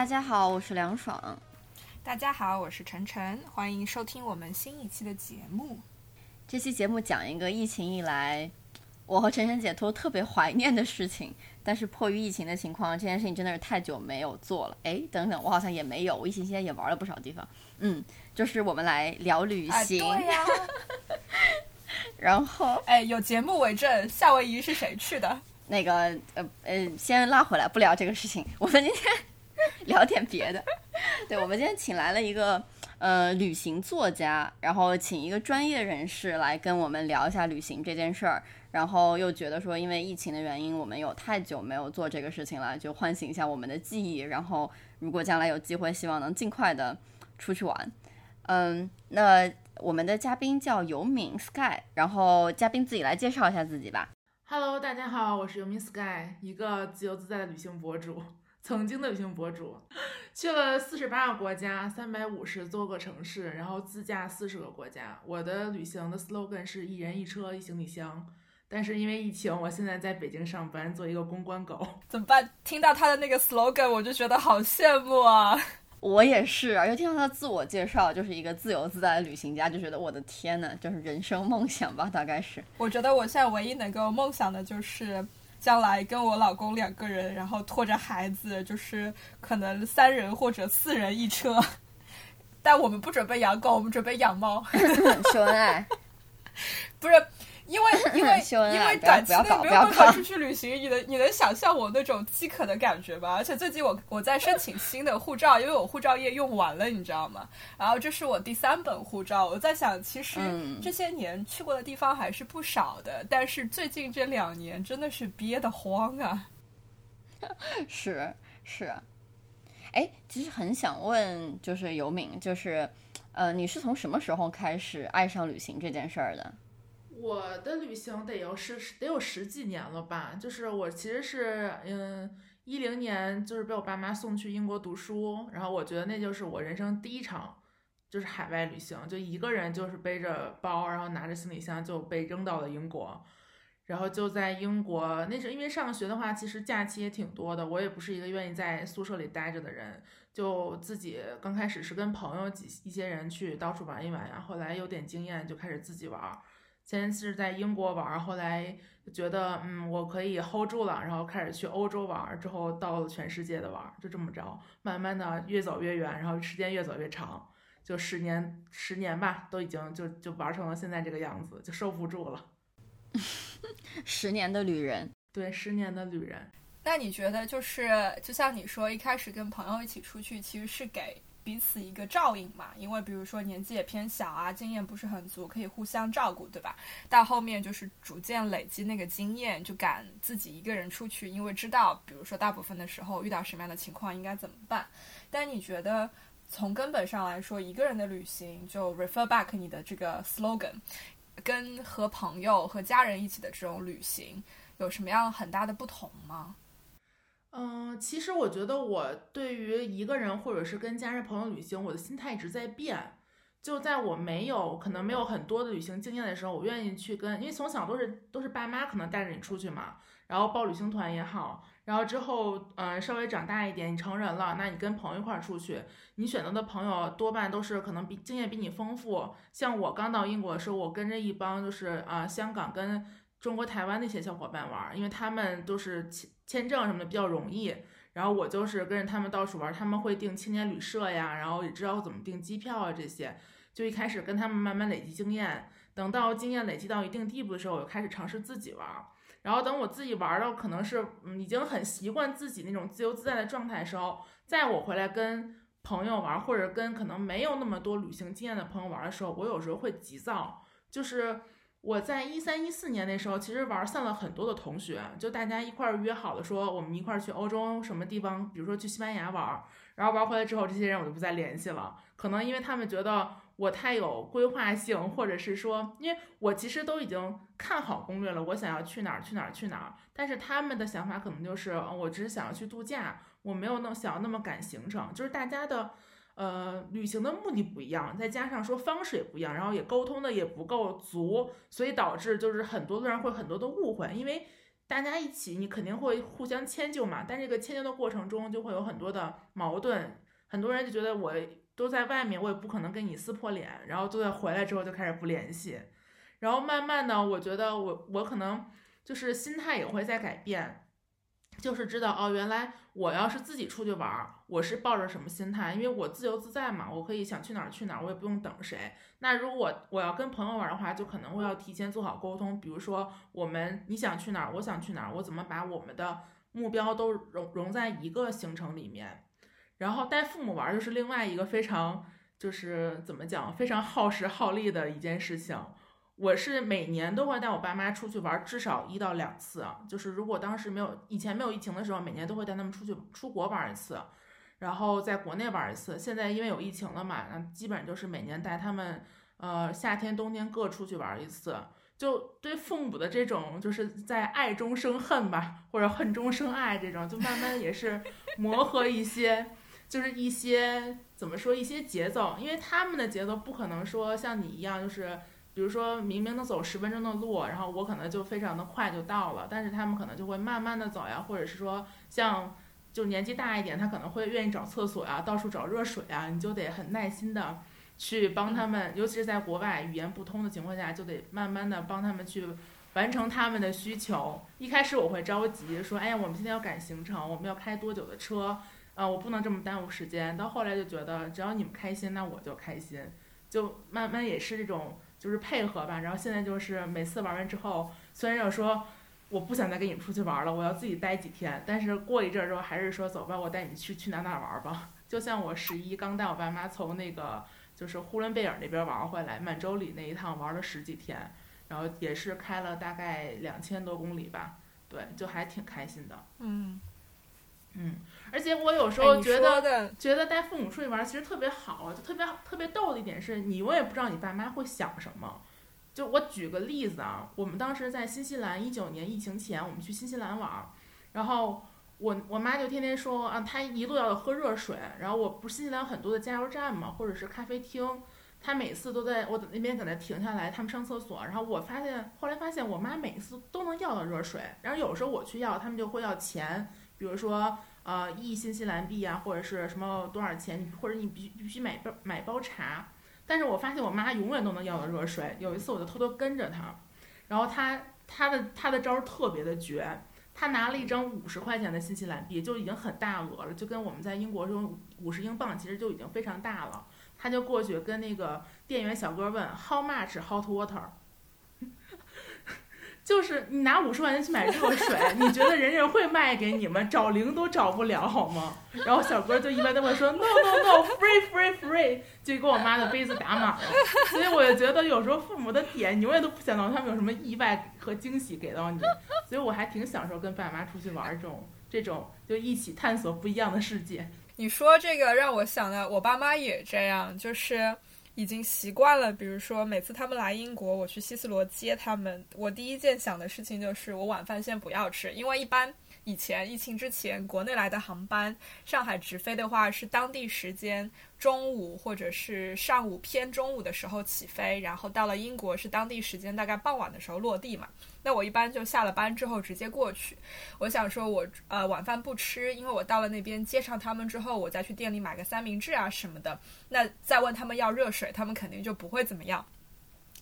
大家好，我是梁爽。大家好，我是晨晨，欢迎收听我们新一期的节目。这期节目讲一个疫情以来，我和晨晨姐都特别怀念的事情。但是迫于疫情的情况，这件事情真的是太久没有做了。哎，等等，我好像也没有。我疫情期间也玩了不少地方。嗯，就是我们来聊旅行。对呀。然后，哎，有节目为证，夏威夷是谁去的？那个，呃呃，先拉回来，不聊这个事情。我们今天。聊点别的，对，我们今天请来了一个呃旅行作家，然后请一个专业人士来跟我们聊一下旅行这件事儿，然后又觉得说因为疫情的原因，我们有太久没有做这个事情了，就唤醒一下我们的记忆，然后如果将来有机会，希望能尽快的出去玩。嗯，那我们的嘉宾叫游敏 Sky，然后嘉宾自己来介绍一下自己吧。Hello，大家好，我是游敏 Sky，一个自由自在的旅行博主。曾经的旅行博主，去了四十八个国家，三百五十多个城市，然后自驾四十个国家。我的旅行的 slogan 是一人一车一行李箱，但是因为疫情，我现在在北京上班，做一个公关狗。怎么办？听到他的那个 slogan，我就觉得好羡慕啊！我也是而且听到他自我介绍，就是一个自由自在的旅行家，就觉得我的天呐，就是人生梦想吧，大概是。我觉得我现在唯一能够梦想的就是。将来跟我老公两个人，然后拖着孩子，就是可能三人或者四人一车。但我们不准备养狗，我们准备养猫。秀恩爱，不是。因为 因为因为短期内没有办法出去旅行，你能你能想象我那种饥渴的感觉吧？而且最近我我在申请新的护照，因为我护照页用完了，你知道吗？然后这是我第三本护照，我在想，其实这些年去过的地方还是不少的，但是最近这两年真的是憋得慌啊！是是，哎，其实很想问，就是尤敏，就是呃，你是从什么时候开始爱上旅行这件事儿的？我的旅行得有十得有十几年了吧，就是我其实是嗯一零年就是被我爸妈送去英国读书，然后我觉得那就是我人生第一场就是海外旅行，就一个人就是背着包，然后拿着行李箱就被扔到了英国，然后就在英国那是因为上学的话，其实假期也挺多的，我也不是一个愿意在宿舍里待着的人，就自己刚开始是跟朋友几一些人去到处玩一玩呀，后来有点经验就开始自己玩。先是在英国玩，后来觉得嗯我可以 hold 住了，然后开始去欧洲玩，之后到了全世界的玩，就这么着，慢慢的越走越远，然后时间越走越长，就十年十年吧，都已经就就玩成了现在这个样子，就收不住了。十年的旅人，对，十年的旅人。那你觉得就是就像你说，一开始跟朋友一起出去，其实是给。彼此一个照应嘛，因为比如说年纪也偏小啊，经验不是很足，可以互相照顾，对吧？到后面就是逐渐累积那个经验，就敢自己一个人出去，因为知道，比如说大部分的时候遇到什么样的情况应该怎么办。但你觉得从根本上来说，一个人的旅行就 refer back 你的这个 slogan，跟和朋友和家人一起的这种旅行有什么样很大的不同吗？嗯，其实我觉得我对于一个人或者是跟家人朋友旅行，我的心态一直在变。就在我没有可能没有很多的旅行经验的时候，我愿意去跟，因为从小都是都是爸妈可能带着你出去嘛，然后报旅行团也好，然后之后嗯稍微长大一点，你成人了，那你跟朋友一块儿出去，你选择的朋友多半都是可能比经验比你丰富。像我刚到英国的时候，我跟着一帮就是啊香港跟中国台湾那些小伙伴玩，因为他们都是。签证什么的比较容易，然后我就是跟着他们到处玩，他们会订青年旅社呀，然后也知道怎么订机票啊这些，就一开始跟他们慢慢累积经验，等到经验累积到一定地步的时候，我就开始尝试自己玩，然后等我自己玩到可能是嗯已经很习惯自己那种自由自在的状态的时候，在我回来跟朋友玩或者跟可能没有那么多旅行经验的朋友玩的时候，我有时候会急躁，就是。我在一三一四年那时候，其实玩散了很多的同学，就大家一块儿约好了说我们一块儿去欧洲什么地方，比如说去西班牙玩，然后玩回来之后，这些人我就不再联系了，可能因为他们觉得我太有规划性，或者是说，因为我其实都已经看好攻略了，我想要去哪儿去哪儿去哪儿，但是他们的想法可能就是我只是想要去度假，我没有那么想要那么赶行程，就是大家的。呃，旅行的目的不一样，再加上说方式也不一样，然后也沟通的也不够足，所以导致就是很多的人会很多的误会，因为大家一起你肯定会互相迁就嘛，但这个迁就的过程中就会有很多的矛盾，很多人就觉得我都在外面，我也不可能跟你撕破脸，然后就在回来之后就开始不联系，然后慢慢的，我觉得我我可能就是心态也会在改变。就是知道哦，原来我要是自己出去玩，我是抱着什么心态？因为我自由自在嘛，我可以想去哪儿去哪儿，我也不用等谁。那如果我要跟朋友玩的话，就可能会要提前做好沟通。比如说，我们你想去哪儿，我想去哪儿，我怎么把我们的目标都融融在一个行程里面？然后带父母玩就是另外一个非常就是怎么讲，非常耗时耗力的一件事情。我是每年都会带我爸妈出去玩，至少一到两次。就是如果当时没有以前没有疫情的时候，每年都会带他们出去出国玩一次，然后在国内玩一次。现在因为有疫情了嘛，那基本就是每年带他们，呃，夏天冬天各出去玩一次。就对父母的这种，就是在爱中生恨吧，或者恨中生爱这种，就慢慢也是磨合一些，就是一些怎么说一些节奏，因为他们的节奏不可能说像你一样，就是。比如说明明能走十分钟的路，然后我可能就非常的快就到了，但是他们可能就会慢慢的走呀，或者是说像就年纪大一点，他可能会愿意找厕所呀，到处找热水啊，你就得很耐心的去帮他们，尤其是在国外语言不通的情况下，就得慢慢的帮他们去完成他们的需求。一开始我会着急说，哎呀，我们今天要赶行程，我们要开多久的车，啊，我不能这么耽误时间。到后来就觉得只要你们开心，那我就开心，就慢慢也是这种。就是配合吧，然后现在就是每次玩完之后，虽然要说我不想再跟你们出去玩了，我要自己待几天，但是过一阵儿之后还是说走吧，我带你去去哪哪玩吧。就像我十一刚带我爸妈从那个就是呼伦贝尔那边玩回来，满洲里那一趟玩了十几天，然后也是开了大概两千多公里吧，对，就还挺开心的。嗯。嗯，而且我有时候觉得觉得带父母出去玩其实特别好，就特别特别逗的一点是，你永远不知道你爸妈会想什么。就我举个例子啊，我们当时在新西兰，一九年疫情前，我们去新西兰玩，然后我我妈就天天说啊，她一路要喝热水，然后我不是新西兰很多的加油站嘛，或者是咖啡厅，她每次都在我那边搁那停下来，他们上厕所，然后我发现后来发现我妈每次都能要到热水，然后有时候我去要，他们就会要钱。比如说，呃，一新西兰币啊，或者是什么多少钱，或者你必必须买包买包茶。但是我发现我妈永远都能要到热水。有一次我就偷偷跟着她，然后她她的她的招特别的绝，她拿了一张五十块钱的新西兰币，就已经很大额了，就跟我们在英国说五十英镑其实就已经非常大了。她就过去跟那个店员小哥问 How much hot water？就是你拿五十块钱去买热水，你觉得人人会卖给你们？找零都找不了，好吗？然后小哥就一般都会说 no no no，free free free，就给我妈的杯子打满了。所以我就觉得有时候父母的点，你永远都不想到他们有什么意外和惊喜给到你。所以我还挺享受跟爸妈出去玩这种这种，就一起探索不一样的世界。你说这个让我想到，我爸妈也这样，就是。已经习惯了，比如说每次他们来英国，我去希斯罗接他们，我第一件想的事情就是我晚饭先不要吃，因为一般。以前疫情之前，国内来的航班，上海直飞的话是当地时间中午或者是上午偏中午的时候起飞，然后到了英国是当地时间大概傍晚的时候落地嘛。那我一般就下了班之后直接过去。我想说我呃晚饭不吃，因为我到了那边接上他们之后，我再去店里买个三明治啊什么的。那再问他们要热水，他们肯定就不会怎么样。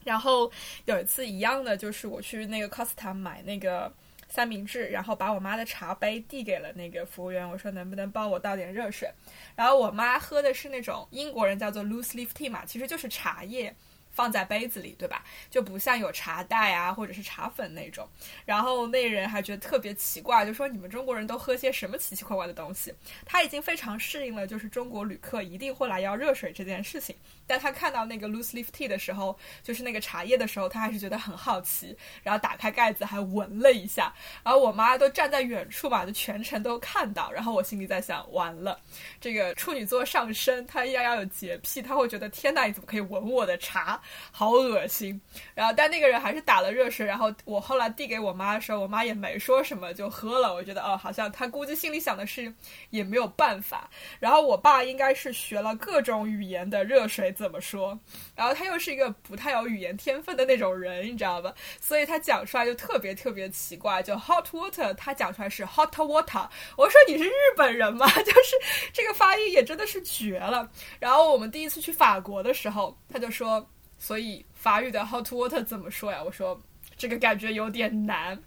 然后有一次一样的，就是我去那个 Costa 买那个。三明治，然后把我妈的茶杯递给了那个服务员，我说能不能帮我倒点热水。然后我妈喝的是那种英国人叫做 loose leaf tea 嘛，其实就是茶叶，放在杯子里，对吧？就不像有茶袋啊，或者是茶粉那种。然后那人还觉得特别奇怪，就说你们中国人都喝些什么奇奇怪怪的东西？他已经非常适应了，就是中国旅客一定会来要热水这件事情。但他看到那个 loose leaf tea 的时候，就是那个茶叶的时候，他还是觉得很好奇，然后打开盖子还闻了一下。然后我妈都站在远处嘛，就全程都看到。然后我心里在想，完了，这个处女座上升，他要要有洁癖，他会觉得天呐，你怎么可以闻我的茶？好恶心，然后但那个人还是打了热水，然后我后来递给我妈的时候，我妈也没说什么就喝了。我觉得哦，好像他估计心里想的是也没有办法。然后我爸应该是学了各种语言的热水怎么说，然后他又是一个不太有语言天分的那种人，你知道吧？所以他讲出来就特别特别奇怪，就 hot water，他讲出来是 hot water。我说你是日本人吗？就是这个发音也真的是绝了。然后我们第一次去法国的时候，他就说。所以法语的 hot water 怎么说呀？我说这个感觉有点难。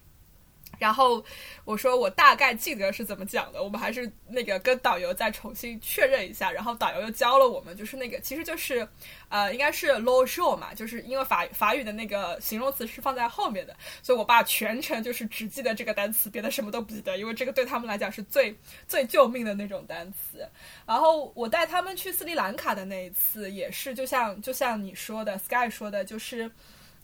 然后我说我大概记得是怎么讲的，我们还是那个跟导游再重新确认一下。然后导游又教了我们，就是那个其实就是呃应该是 low show 嘛，就是因为法法语的那个形容词是放在后面的，所以我爸全程就是只记得这个单词，别的什么都不记得，因为这个对他们来讲是最最救命的那种单词。然后我带他们去斯里兰卡的那一次也是，就像就像你说的，Sky 说的，就是。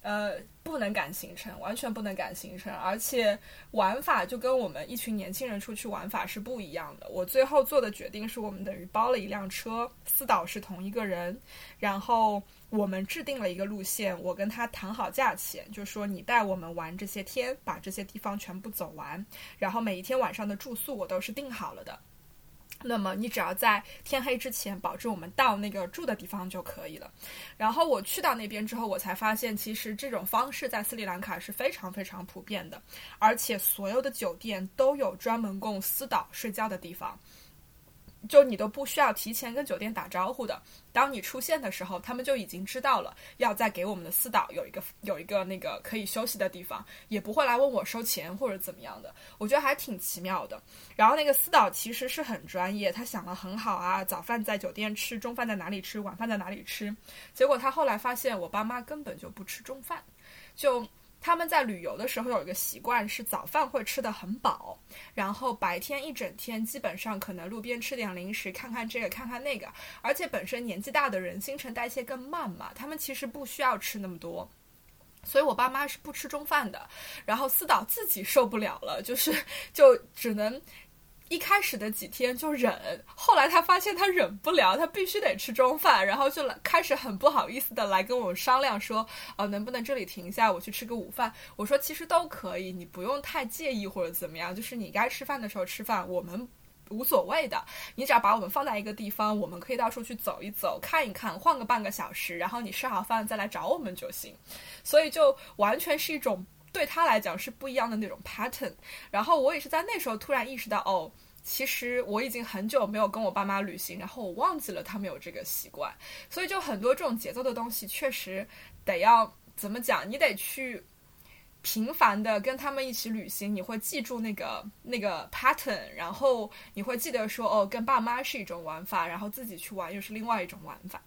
呃，不能赶行程，完全不能赶行程，而且玩法就跟我们一群年轻人出去玩法是不一样的。我最后做的决定是我们等于包了一辆车，司导是同一个人，然后我们制定了一个路线，我跟他谈好价钱，就说你带我们玩这些天，把这些地方全部走完，然后每一天晚上的住宿我都是定好了的。那么你只要在天黑之前保证我们到那个住的地方就可以了。然后我去到那边之后，我才发现其实这种方式在斯里兰卡是非常非常普遍的，而且所有的酒店都有专门供私导睡觉的地方。就你都不需要提前跟酒店打招呼的，当你出现的时候，他们就已经知道了，要再给我们的私导有一个有一个那个可以休息的地方，也不会来问我收钱或者怎么样的，我觉得还挺奇妙的。然后那个私导其实是很专业，他想的很好啊，早饭在酒店吃，中饭在哪里吃，晚饭在哪里吃。结果他后来发现我爸妈根本就不吃中饭，就。他们在旅游的时候有一个习惯，是早饭会吃得很饱，然后白天一整天基本上可能路边吃点零食，看看这个看看那个。而且本身年纪大的人新陈代谢更慢嘛，他们其实不需要吃那么多。所以我爸妈是不吃中饭的，然后思导自己受不了了，就是就只能。一开始的几天就忍，后来他发现他忍不了，他必须得吃中饭，然后就来开始很不好意思的来跟我商量说，呃，能不能这里停下，我去吃个午饭？我说其实都可以，你不用太介意或者怎么样，就是你该吃饭的时候吃饭，我们无所谓的，你只要把我们放在一个地方，我们可以到处去走一走，看一看，晃个半个小时，然后你吃好饭再来找我们就行。所以就完全是一种。对他来讲是不一样的那种 pattern，然后我也是在那时候突然意识到，哦，其实我已经很久没有跟我爸妈旅行，然后我忘记了他们有这个习惯，所以就很多这种节奏的东西，确实得要怎么讲，你得去频繁的跟他们一起旅行，你会记住那个那个 pattern，然后你会记得说，哦，跟爸妈是一种玩法，然后自己去玩又是另外一种玩法。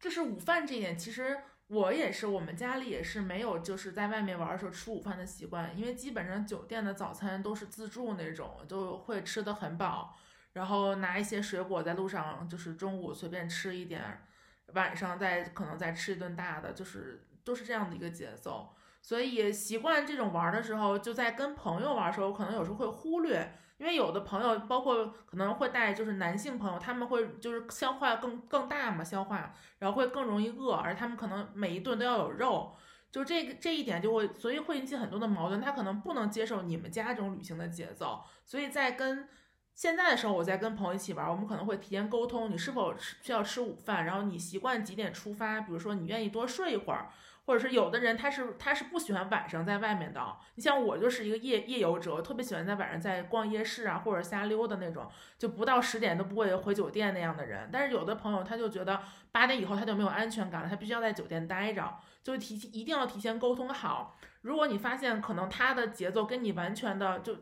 就是午饭这一点，其实。我也是，我们家里也是没有就是在外面玩的时候吃午饭的习惯，因为基本上酒店的早餐都是自助那种，就会吃的很饱，然后拿一些水果在路上，就是中午随便吃一点，晚上再可能再吃一顿大的，就是都是这样的一个节奏。所以习惯这种玩的时候，就在跟朋友玩的时候，可能有时候会忽略。因为有的朋友，包括可能会带就是男性朋友，他们会就是消化更更大嘛，消化，然后会更容易饿，而他们可能每一顿都要有肉，就这个这一点就会，所以会引起很多的矛盾。他可能不能接受你们家这种旅行的节奏，所以在跟现在的时候，我在跟朋友一起玩，我们可能会提前沟通，你是否需要吃午饭，然后你习惯几点出发，比如说你愿意多睡一会儿。或者是有的人他是他是不喜欢晚上在外面的，你像我就是一个夜夜游者，我特别喜欢在晚上在逛夜市啊或者瞎溜的那种，就不到十点都不会回酒店那样的人。但是有的朋友他就觉得八点以后他就没有安全感了，他必须要在酒店待着，就提一定要提前沟通好。如果你发现可能他的节奏跟你完全的就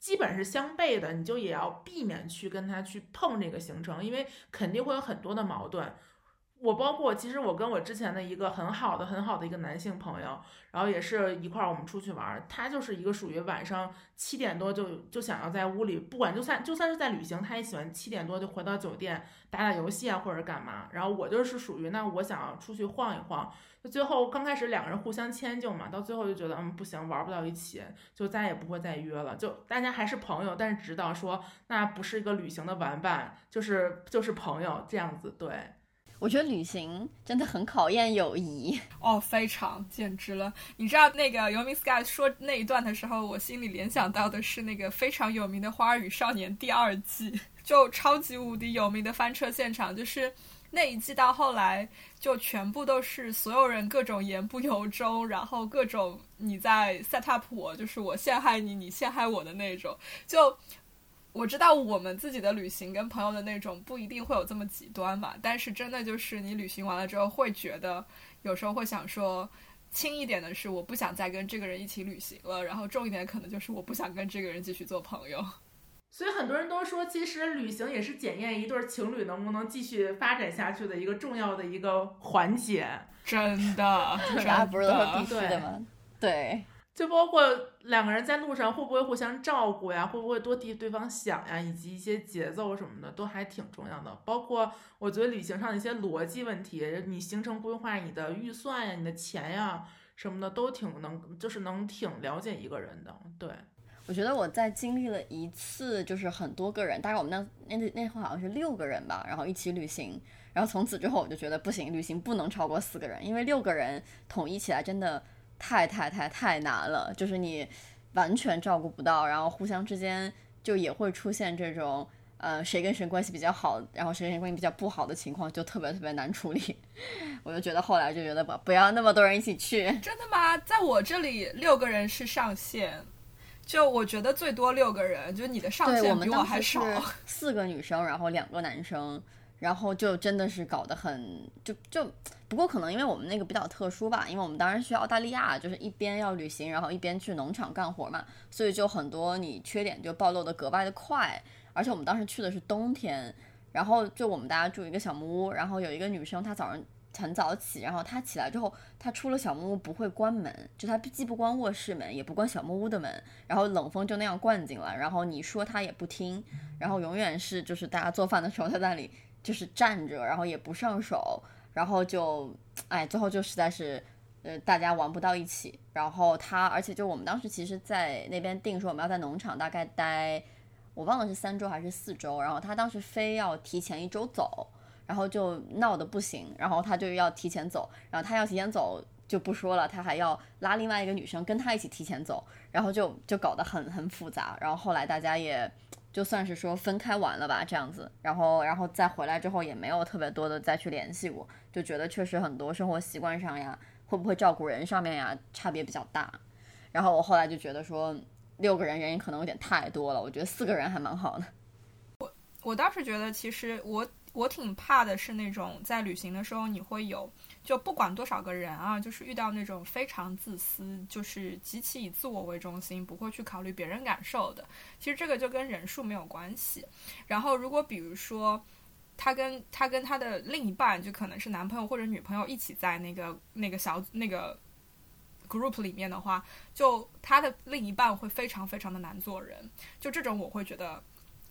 基本是相悖的，你就也要避免去跟他去碰这个行程，因为肯定会有很多的矛盾。我包括其实我跟我之前的一个很好的很好的一个男性朋友，然后也是一块儿我们出去玩儿，他就是一个属于晚上七点多就就想要在屋里，不管就算就算是在旅行，他也喜欢七点多就回到酒店打打游戏啊或者干嘛。然后我就是属于那我想要出去晃一晃，就最后刚开始两个人互相迁就嘛，到最后就觉得嗯不行，玩不到一起，就再也不会再约了，就大家还是朋友，但是知道说那不是一个旅行的玩伴，就是就是朋友这样子，对。我觉得旅行真的很考验友谊哦，非常简直了！你知道那个游民 Sky 说那一段的时候，我心里联想到的是那个非常有名的《花儿与少年》第二季，就超级无敌有名的翻车现场，就是那一季到后来就全部都是所有人各种言不由衷，然后各种你在 set up 我，就是我陷害你，你陷害我的那种，就。我知道我们自己的旅行跟朋友的那种不一定会有这么极端嘛，但是真的就是你旅行完了之后会觉得，有时候会想说，轻一点的是我不想再跟这个人一起旅行了，然后重一点可能就是我不想跟这个人继续做朋友。所以很多人都说，其实旅行也是检验一对情侣能不能继续发展下去的一个重要的一个环节。真的，大家不是都说必须的吗？对。就包括两个人在路上会不会互相照顾呀，会不会多替对方想呀，以及一些节奏什么的，都还挺重要的。包括我觉得旅行上的一些逻辑问题，你行程规划、你的预算呀、你的钱呀什么的，都挺能，就是能挺了解一个人的。对，我觉得我在经历了一次，就是很多个人，大概我们那那那会好像是六个人吧，然后一起旅行，然后从此之后我就觉得不行，旅行不能超过四个人，因为六个人统一起来真的。太太太太难了，就是你完全照顾不到，然后互相之间就也会出现这种呃谁跟谁关系比较好，然后谁跟谁关系比较不好的情况，就特别特别难处理。我就觉得后来就觉得不不要那么多人一起去。真的吗？在我这里六个人是上限，就我觉得最多六个人，就你的上限比我还少。四个女生，然后两个男生。然后就真的是搞得很就就，不过可能因为我们那个比较特殊吧，因为我们当时去澳大利亚，就是一边要旅行，然后一边去农场干活嘛，所以就很多你缺点就暴露的格外的快。而且我们当时去的是冬天，然后就我们大家住一个小木屋，然后有一个女生她早上很早起，然后她起来之后，她出了小木屋不会关门，就她既不关卧室门，也不关小木屋的门，然后冷风就那样灌进来，然后你说她也不听，然后永远是就是大家做饭的时候她在那里。就是站着，然后也不上手，然后就，哎，最后就实在是，呃，大家玩不到一起。然后他，而且就我们当时其实，在那边定说我们要在农场大概待，我忘了是三周还是四周。然后他当时非要提前一周走，然后就闹得不行，然后他就要提前走，然后他要提前走就不说了，他还要拉另外一个女生跟他一起提前走，然后就就搞得很很复杂。然后后来大家也。就算是说分开完了吧，这样子，然后，然后再回来之后也没有特别多的再去联系过，就觉得确实很多生活习惯上呀，会不会照顾人上面呀，差别比较大。然后我后来就觉得说，六个人人可能有点太多了，我觉得四个人还蛮好的。我我倒是觉得，其实我我挺怕的是那种在旅行的时候你会有。就不管多少个人啊，就是遇到那种非常自私，就是极其以自我为中心，不会去考虑别人感受的。其实这个就跟人数没有关系。然后，如果比如说他跟他跟他的另一半，就可能是男朋友或者女朋友一起在那个那个小那个 group 里面的话，就他的另一半会非常非常的难做人。就这种我会觉得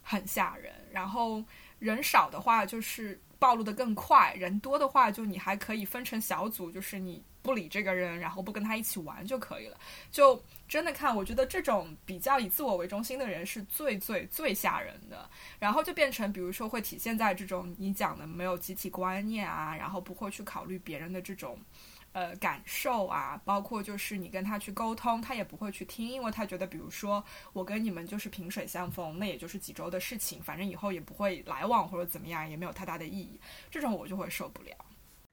很吓人。然后人少的话，就是。暴露的更快，人多的话，就你还可以分成小组，就是你不理这个人，然后不跟他一起玩就可以了。就真的看，我觉得这种比较以自我为中心的人是最最最吓人的。然后就变成，比如说会体现在这种你讲的没有集体观念啊，然后不会去考虑别人的这种。呃，感受啊，包括就是你跟他去沟通，他也不会去听，因为他觉得，比如说我跟你们就是萍水相逢，那也就是几周的事情，反正以后也不会来往或者怎么样，也没有太大的意义，这种我就会受不了。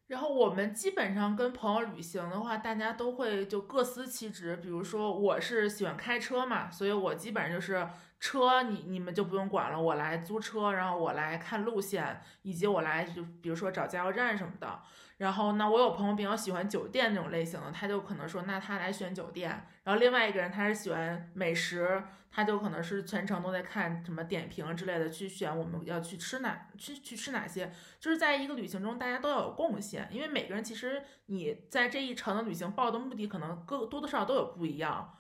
然后我们基本上跟朋友旅行的话，大家都会就各司其职，比如说我是喜欢开车嘛，所以我基本上就是车你你们就不用管了，我来租车，然后我来看路线，以及我来就比如说找加油站什么的。然后那我有朋友比较喜欢酒店那种类型的，他就可能说那他来选酒店。然后另外一个人他是喜欢美食，他就可能是全程都在看什么点评之类的，去选我们要去吃哪去去吃哪些。就是在一个旅行中，大家都要有贡献，因为每个人其实你在这一程的旅行报的目的可能各多多少少都有不一样，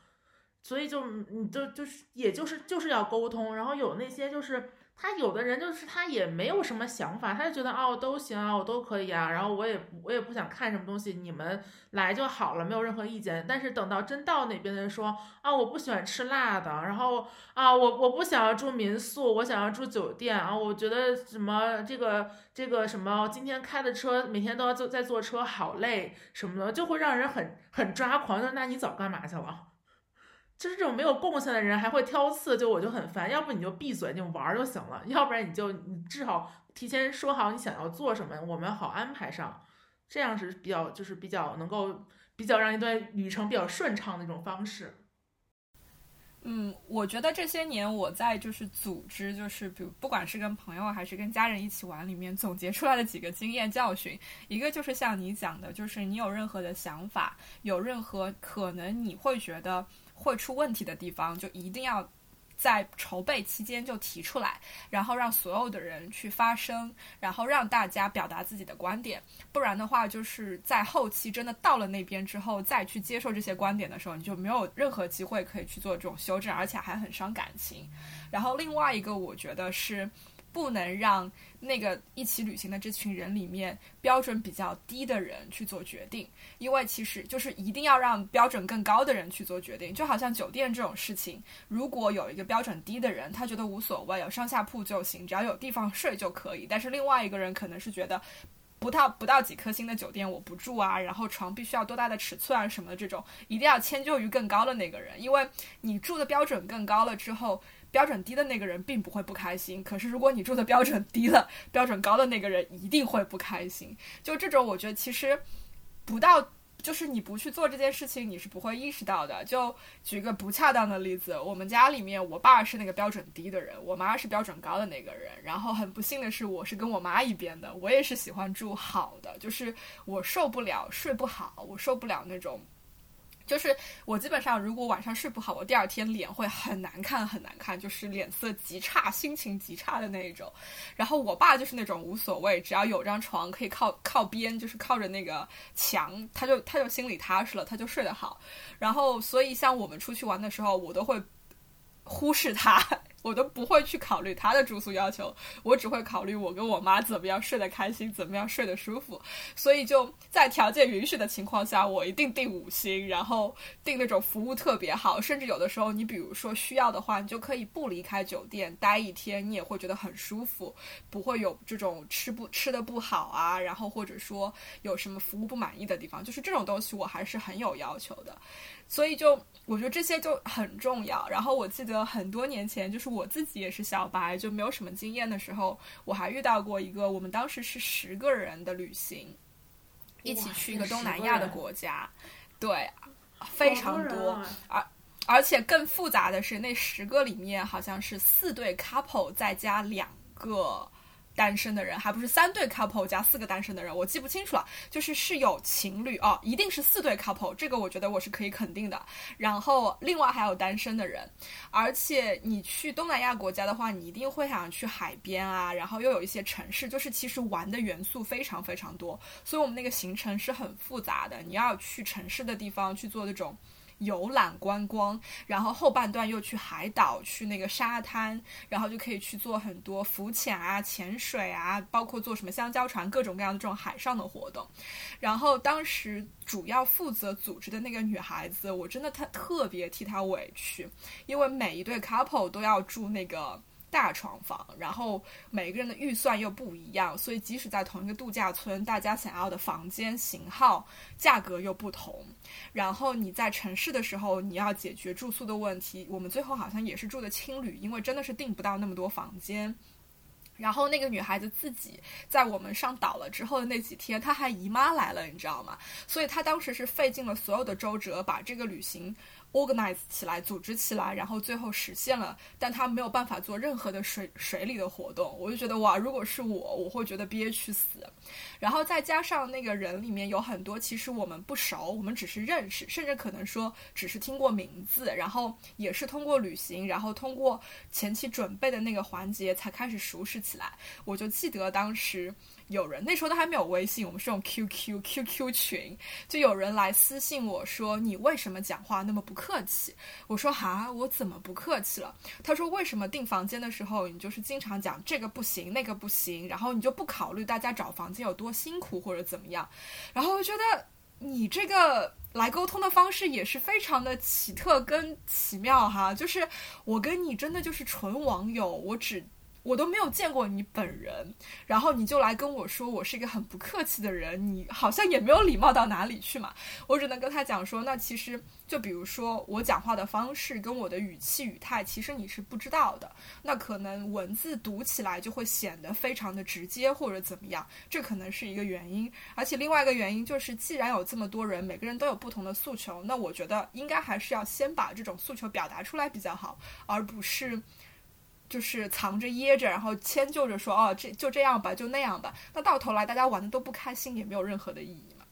所以就你就就是也就是就是要沟通。然后有那些就是。他有的人就是他也没有什么想法，他就觉得哦都行啊，我都可以啊，然后我也我也不想看什么东西，你们来就好了，没有任何意见。但是等到真到那边的人说啊，我不喜欢吃辣的，然后啊我我不想要住民宿，我想要住酒店啊，我觉得什么这个这个什么今天开的车每天都要坐在坐车好累什么的，就会让人很很抓狂。就那你早干嘛去了？就是这种没有贡献的人还会挑刺，就我就很烦。要不你就闭嘴，你就玩就行了；要不然你就你至少提前说好你想要做什么，我们好安排上。这样是比较就是比较能够比较让一段旅程比较顺畅的一种方式。嗯，我觉得这些年我在就是组织，就是比如不管是跟朋友还是跟家人一起玩里面总结出来的几个经验教训，一个就是像你讲的，就是你有任何的想法，有任何可能你会觉得会出问题的地方，就一定要。在筹备期间就提出来，然后让所有的人去发声，然后让大家表达自己的观点。不然的话，就是在后期真的到了那边之后，再去接受这些观点的时候，你就没有任何机会可以去做这种修正，而且还很伤感情。然后另外一个，我觉得是。不能让那个一起旅行的这群人里面标准比较低的人去做决定，因为其实就是一定要让标准更高的人去做决定。就好像酒店这种事情，如果有一个标准低的人，他觉得无所谓，有上下铺就行，只要有地方睡就可以。但是另外一个人可能是觉得，不到不到几颗星的酒店我不住啊，然后床必须要多大的尺寸啊什么的，这种一定要迁就于更高的那个人，因为你住的标准更高了之后。标准低的那个人并不会不开心，可是如果你住的标准低了，标准高的那个人一定会不开心。就这种，我觉得其实不到，就是你不去做这件事情，你是不会意识到的。就举个不恰当的例子，我们家里面，我爸是那个标准低的人，我妈是标准高的那个人。然后很不幸的是，我是跟我妈一边的，我也是喜欢住好的，就是我受不了睡不好，我受不了那种。就是我基本上，如果晚上睡不好，我第二天脸会很难看，很难看，就是脸色极差，心情极差的那一种。然后我爸就是那种无所谓，只要有张床可以靠靠边，就是靠着那个墙，他就他就心里踏实了，他就睡得好。然后所以像我们出去玩的时候，我都会忽视他。我都不会去考虑他的住宿要求，我只会考虑我跟我妈怎么样睡得开心，怎么样睡得舒服。所以就在条件允许的情况下，我一定订五星，然后订那种服务特别好，甚至有的时候你比如说需要的话，你就可以不离开酒店待一天，你也会觉得很舒服，不会有这种吃不吃的不好啊，然后或者说有什么服务不满意的地方，就是这种东西我还是很有要求的。所以就我觉得这些就很重要。然后我记得很多年前，就是我自己也是小白，就没有什么经验的时候，我还遇到过一个，我们当时是十个人的旅行，一起去一个东南亚的国家，对，非常多。而而且更复杂的是，那十个里面好像是四对 couple 再加两个。单身的人还不是三对 couple 加四个单身的人，我记不清楚了。就是是有情侣哦，一定是四对 couple，这个我觉得我是可以肯定的。然后另外还有单身的人，而且你去东南亚国家的话，你一定会想去海边啊，然后又有一些城市，就是其实玩的元素非常非常多。所以我们那个行程是很复杂的，你要去城市的地方去做那种。游览观光，然后后半段又去海岛，去那个沙滩，然后就可以去做很多浮潜啊、潜水啊，包括做什么香蕉船，各种各样的这种海上的活动。然后当时主要负责组织的那个女孩子，我真的她特别替她委屈，因为每一对 couple 都要住那个。大床房，然后每个人的预算又不一样，所以即使在同一个度假村，大家想要的房间型号、价格又不同。然后你在城市的时候，你要解决住宿的问题。我们最后好像也是住的青旅，因为真的是订不到那么多房间。然后那个女孩子自己在我们上岛了之后的那几天，她还姨妈来了，你知道吗？所以她当时是费尽了所有的周折，把这个旅行 organize 起来，组织起来，然后最后实现了，但他没有办法做任何的水水里的活动，我就觉得哇，如果是我，我会觉得憋屈死。然后再加上那个人里面有很多其实我们不熟，我们只是认识，甚至可能说只是听过名字，然后也是通过旅行，然后通过前期准备的那个环节才开始熟识起来。我就记得当时。有人那时候都还没有微信，我们是用 QQ QQ 群，就有人来私信我说：“你为什么讲话那么不客气？”我说：“哈，我怎么不客气了？”他说：“为什么订房间的时候你就是经常讲这个不行那个不行，然后你就不考虑大家找房间有多辛苦或者怎么样？”然后我觉得你这个来沟通的方式也是非常的奇特跟奇妙哈，就是我跟你真的就是纯网友，我只。我都没有见过你本人，然后你就来跟我说我是一个很不客气的人，你好像也没有礼貌到哪里去嘛。我只能跟他讲说，那其实就比如说我讲话的方式跟我的语气语态，其实你是不知道的。那可能文字读起来就会显得非常的直接或者怎么样，这可能是一个原因。而且另外一个原因就是，既然有这么多人，每个人都有不同的诉求，那我觉得应该还是要先把这种诉求表达出来比较好，而不是。就是藏着掖着，然后迁就着说哦，这就这样吧，就那样吧。那到头来大家玩的都不开心，也没有任何的意义嘛。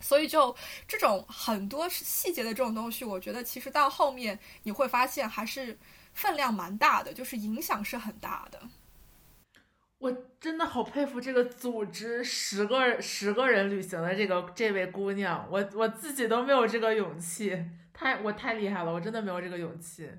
所以就这种很多细节的这种东西，我觉得其实到后面你会发现还是分量蛮大的，就是影响是很大的。我真的好佩服这个组织十个十个人旅行的这个这位姑娘，我我自己都没有这个勇气，太我太厉害了，我真的没有这个勇气。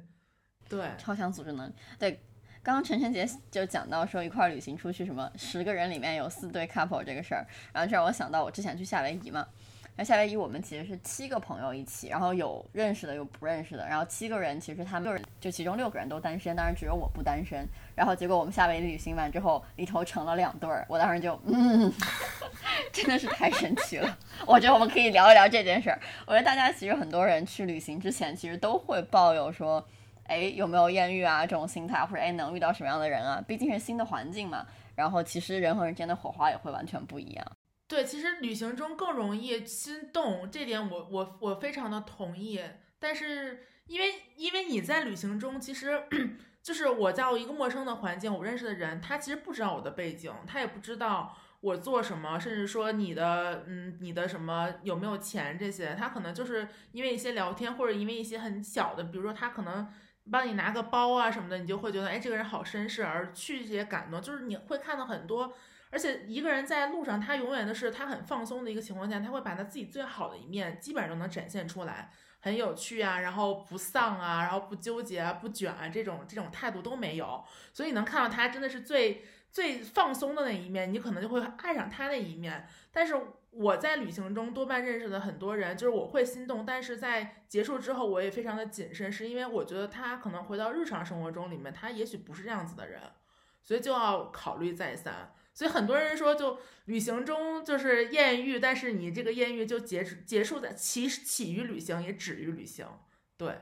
对，超强组织能力。对，刚刚陈晨杰就讲到说一块旅行出去，什么十个人里面有四对 couple 这个事儿，然后这让我想到我之前去夏威夷嘛。那夏威夷我们其实是七个朋友一起，然后有认识的有不认识的，然后七个人其实他们六人就其中六个人都单身，当然只有我不单身。然后结果我们夏威夷旅行完之后，里头成了两对儿，我当时就嗯，真的是太神奇了。我觉得我们可以聊一聊这件事儿。我觉得大家其实很多人去旅行之前，其实都会抱有说。哎，有没有艳遇啊？这种心态，或者哎，能遇到什么样的人啊？毕竟是新的环境嘛。然后其实人和人之间的火花也会完全不一样。对，其实旅行中更容易心动，这点我我我非常的同意。但是因为因为你在旅行中，其实 就是我在一个陌生的环境，我认识的人，他其实不知道我的背景，他也不知道我做什么，甚至说你的嗯你的什么有没有钱这些，他可能就是因为一些聊天，或者因为一些很小的，比如说他可能。帮你拿个包啊什么的，你就会觉得，哎，这个人好绅士，而去一些感动。就是你会看到很多，而且一个人在路上，他永远都是他很放松的一个情况下，他会把他自己最好的一面基本上都能展现出来，很有趣啊，然后不丧啊，然后不纠结啊，不卷啊，这种这种态度都没有，所以能看到他真的是最最放松的那一面，你可能就会爱上他那一面，但是。我在旅行中多半认识的很多人，就是我会心动，但是在结束之后我也非常的谨慎，是因为我觉得他可能回到日常生活中里面，他也许不是这样子的人，所以就要考虑再三。所以很多人说，就旅行中就是艳遇，但是你这个艳遇就结结束在起起于旅行，也止于旅行。对，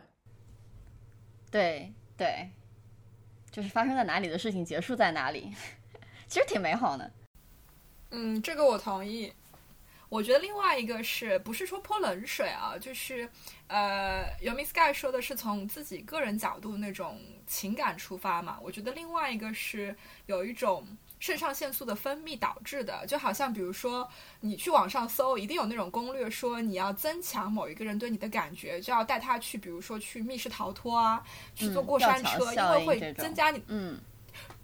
对对，就是发生在哪里的事情结束在哪里，其实挺美好的。嗯，这个我同意。我觉得另外一个是不是说泼冷水啊？就是，呃，尤米 sky 说的是从自己个人角度那种情感出发嘛。我觉得另外一个是有一种肾上腺素的分泌导致的，就好像比如说你去网上搜，一定有那种攻略说你要增强某一个人对你的感觉，就要带他去，比如说去密室逃脱啊，去坐过山车，因为会增加你，嗯，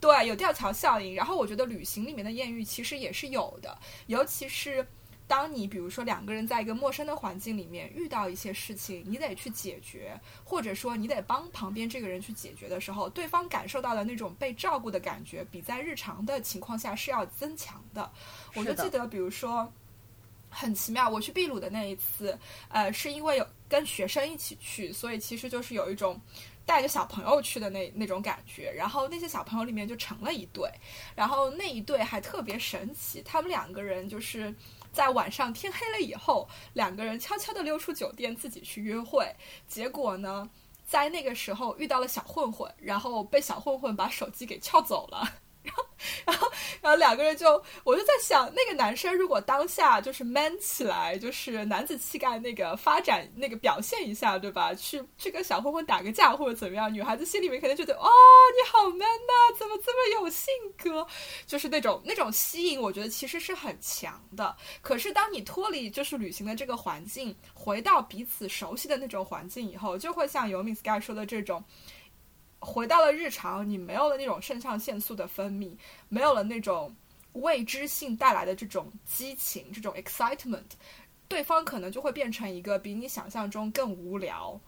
对，有吊桥效应。然后我觉得旅行里面的艳遇其实也是有的，尤其是。当你比如说两个人在一个陌生的环境里面遇到一些事情，你得去解决，或者说你得帮旁边这个人去解决的时候，对方感受到的那种被照顾的感觉，比在日常的情况下是要增强的。我就记得，比如说很奇妙，我去秘鲁的那一次，呃，是因为有跟学生一起去，所以其实就是有一种带着小朋友去的那那种感觉。然后那些小朋友里面就成了一对，然后那一对还特别神奇，他们两个人就是。在晚上天黑了以后，两个人悄悄地溜出酒店，自己去约会。结果呢，在那个时候遇到了小混混，然后被小混混把手机给撬走了。然后，然后两个人就，我就在想，那个男生如果当下就是 man 起来，就是男子气概那个发展那个表现一下，对吧？去去跟小混混打个架或者怎么样，女孩子心里面肯定觉得，哦，你好 man 呐，怎么这么有性格？就是那种那种吸引，我觉得其实是很强的。可是当你脱离就是旅行的这个环境，回到彼此熟悉的那种环境以后，就会像尤米 sky 说的这种。回到了日常，你没有了那种肾上腺素的分泌，没有了那种未知性带来的这种激情、这种 excitement，对方可能就会变成一个比你想象中更无聊、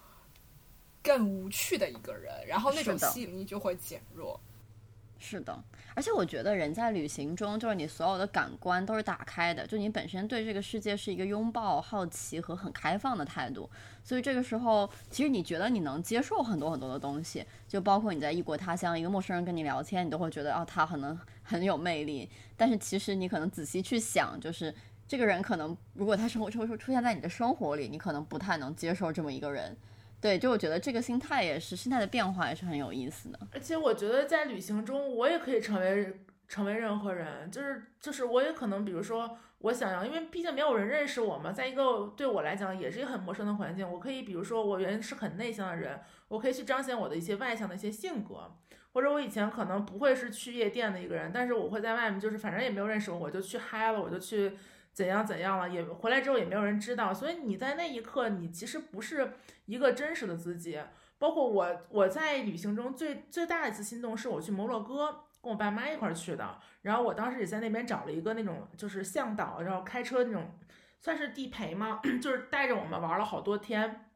更无趣的一个人，然后那种吸引力就会减弱。是的，而且我觉得人在旅行中，就是你所有的感官都是打开的，就你本身对这个世界是一个拥抱、好奇和很开放的态度，所以这个时候，其实你觉得你能接受很多很多的东西，就包括你在异国他乡，一个陌生人跟你聊天，你都会觉得哦，他可能很有魅力，但是其实你可能仔细去想，就是这个人可能如果他生活出出现在你的生活里，你可能不太能接受这么一个人。对，就我觉得这个心态也是心态的变化，也是很有意思的。而且我觉得在旅行中，我也可以成为成为任何人，就是就是我也可能，比如说我想要，因为毕竟没有人认识我嘛，在一个对我来讲也是一个很陌生的环境，我可以比如说我原来是很内向的人，我可以去彰显我的一些外向的一些性格，或者我以前可能不会是去夜店的一个人，但是我会在外面，就是反正也没有认识我，我就去嗨了，我就去。怎样怎样了？也回来之后也没有人知道，所以你在那一刻，你其实不是一个真实的自己。包括我，我在旅行中最最大的一次心动是我去摩洛哥，跟我爸妈一块儿去的。然后我当时也在那边找了一个那种就是向导，然后开车那种，算是地陪嘛，就是带着我们玩了好多天。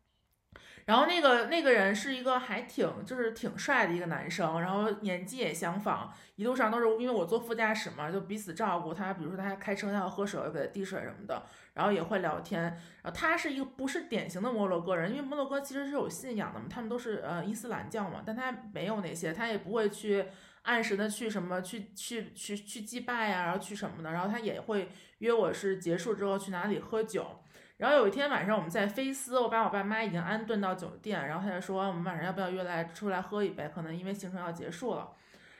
然后那个那个人是一个还挺就是挺帅的一个男生，然后年纪也相仿，一路上都是因为我坐副驾驶嘛，就彼此照顾他。比如说他开车，他要喝水，我给他递水什么的，然后也会聊天。然后他是一个不是典型的摩洛哥人，因为摩洛哥其实是有信仰的嘛，他们都是呃伊斯兰教嘛，但他没有那些，他也不会去按时的去什么去去去去祭拜呀，然后去什么的。然后他也会约我是结束之后去哪里喝酒。然后有一天晚上，我们在菲斯，我把我爸妈已经安顿到酒店，然后他就说我们晚上要不要约来出来喝一杯？可能因为行程要结束了，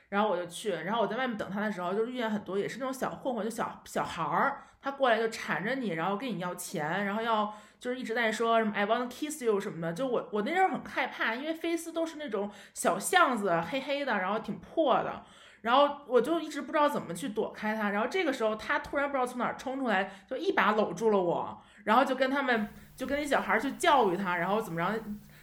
然后我就去。然后我在外面等他的时候，就遇见很多也是那种小混混，就小小孩儿，他过来就缠着你，然后跟你要钱，然后要就是一直在说什么 I want to kiss you 什么的。就我我那阵很害怕，因为菲斯都是那种小巷子，黑黑的，然后挺破的。然后我就一直不知道怎么去躲开他。然后这个时候他突然不知道从哪儿冲出来，就一把搂住了我。然后就跟他们，就跟那小孩去教育他，然后怎么着？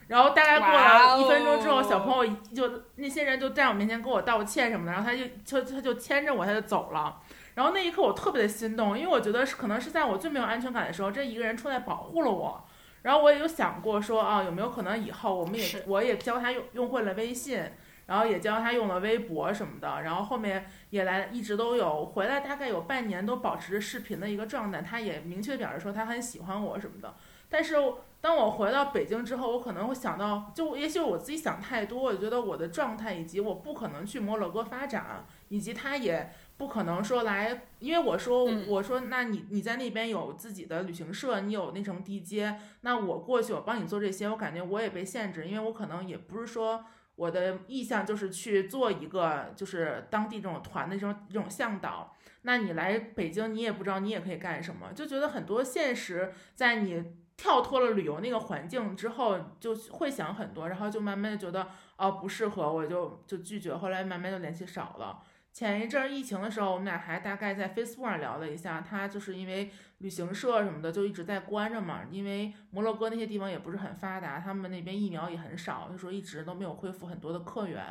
然后大概过了一分钟之后，小朋友就那些人就在我面前跟我道歉什么的，然后他就就他就牵着我，他就走了。然后那一刻我特别的心动，因为我觉得是可能是在我最没有安全感的时候，这一个人出来保护了我。然后我也有想过说啊，有没有可能以后我们也我也教他用用会了微信。然后也教他用了微博什么的，然后后面也来一直都有回来，大概有半年都保持着视频的一个状态。他也明确表示说他很喜欢我什么的。但是当我回到北京之后，我可能会想到，就也许我自己想太多，我觉得我的状态以及我不可能去摩洛哥发展，以及他也不可能说来，因为我说我说那你你在那边有自己的旅行社，你有那什么地接，那我过去我帮你做这些，我感觉我也被限制，因为我可能也不是说。我的意向就是去做一个，就是当地这种团的这种这种向导。那你来北京，你也不知道你也可以干什么，就觉得很多现实，在你跳脱了旅游那个环境之后，就会想很多，然后就慢慢的觉得哦不适合，我就就拒绝。后来慢慢就联系少了。前一阵疫情的时候，我们俩还大概在 Facebook 上聊了一下。他就是因为旅行社什么的就一直在关着嘛，因为摩洛哥那些地方也不是很发达，他们那边疫苗也很少，就说一直都没有恢复很多的客源。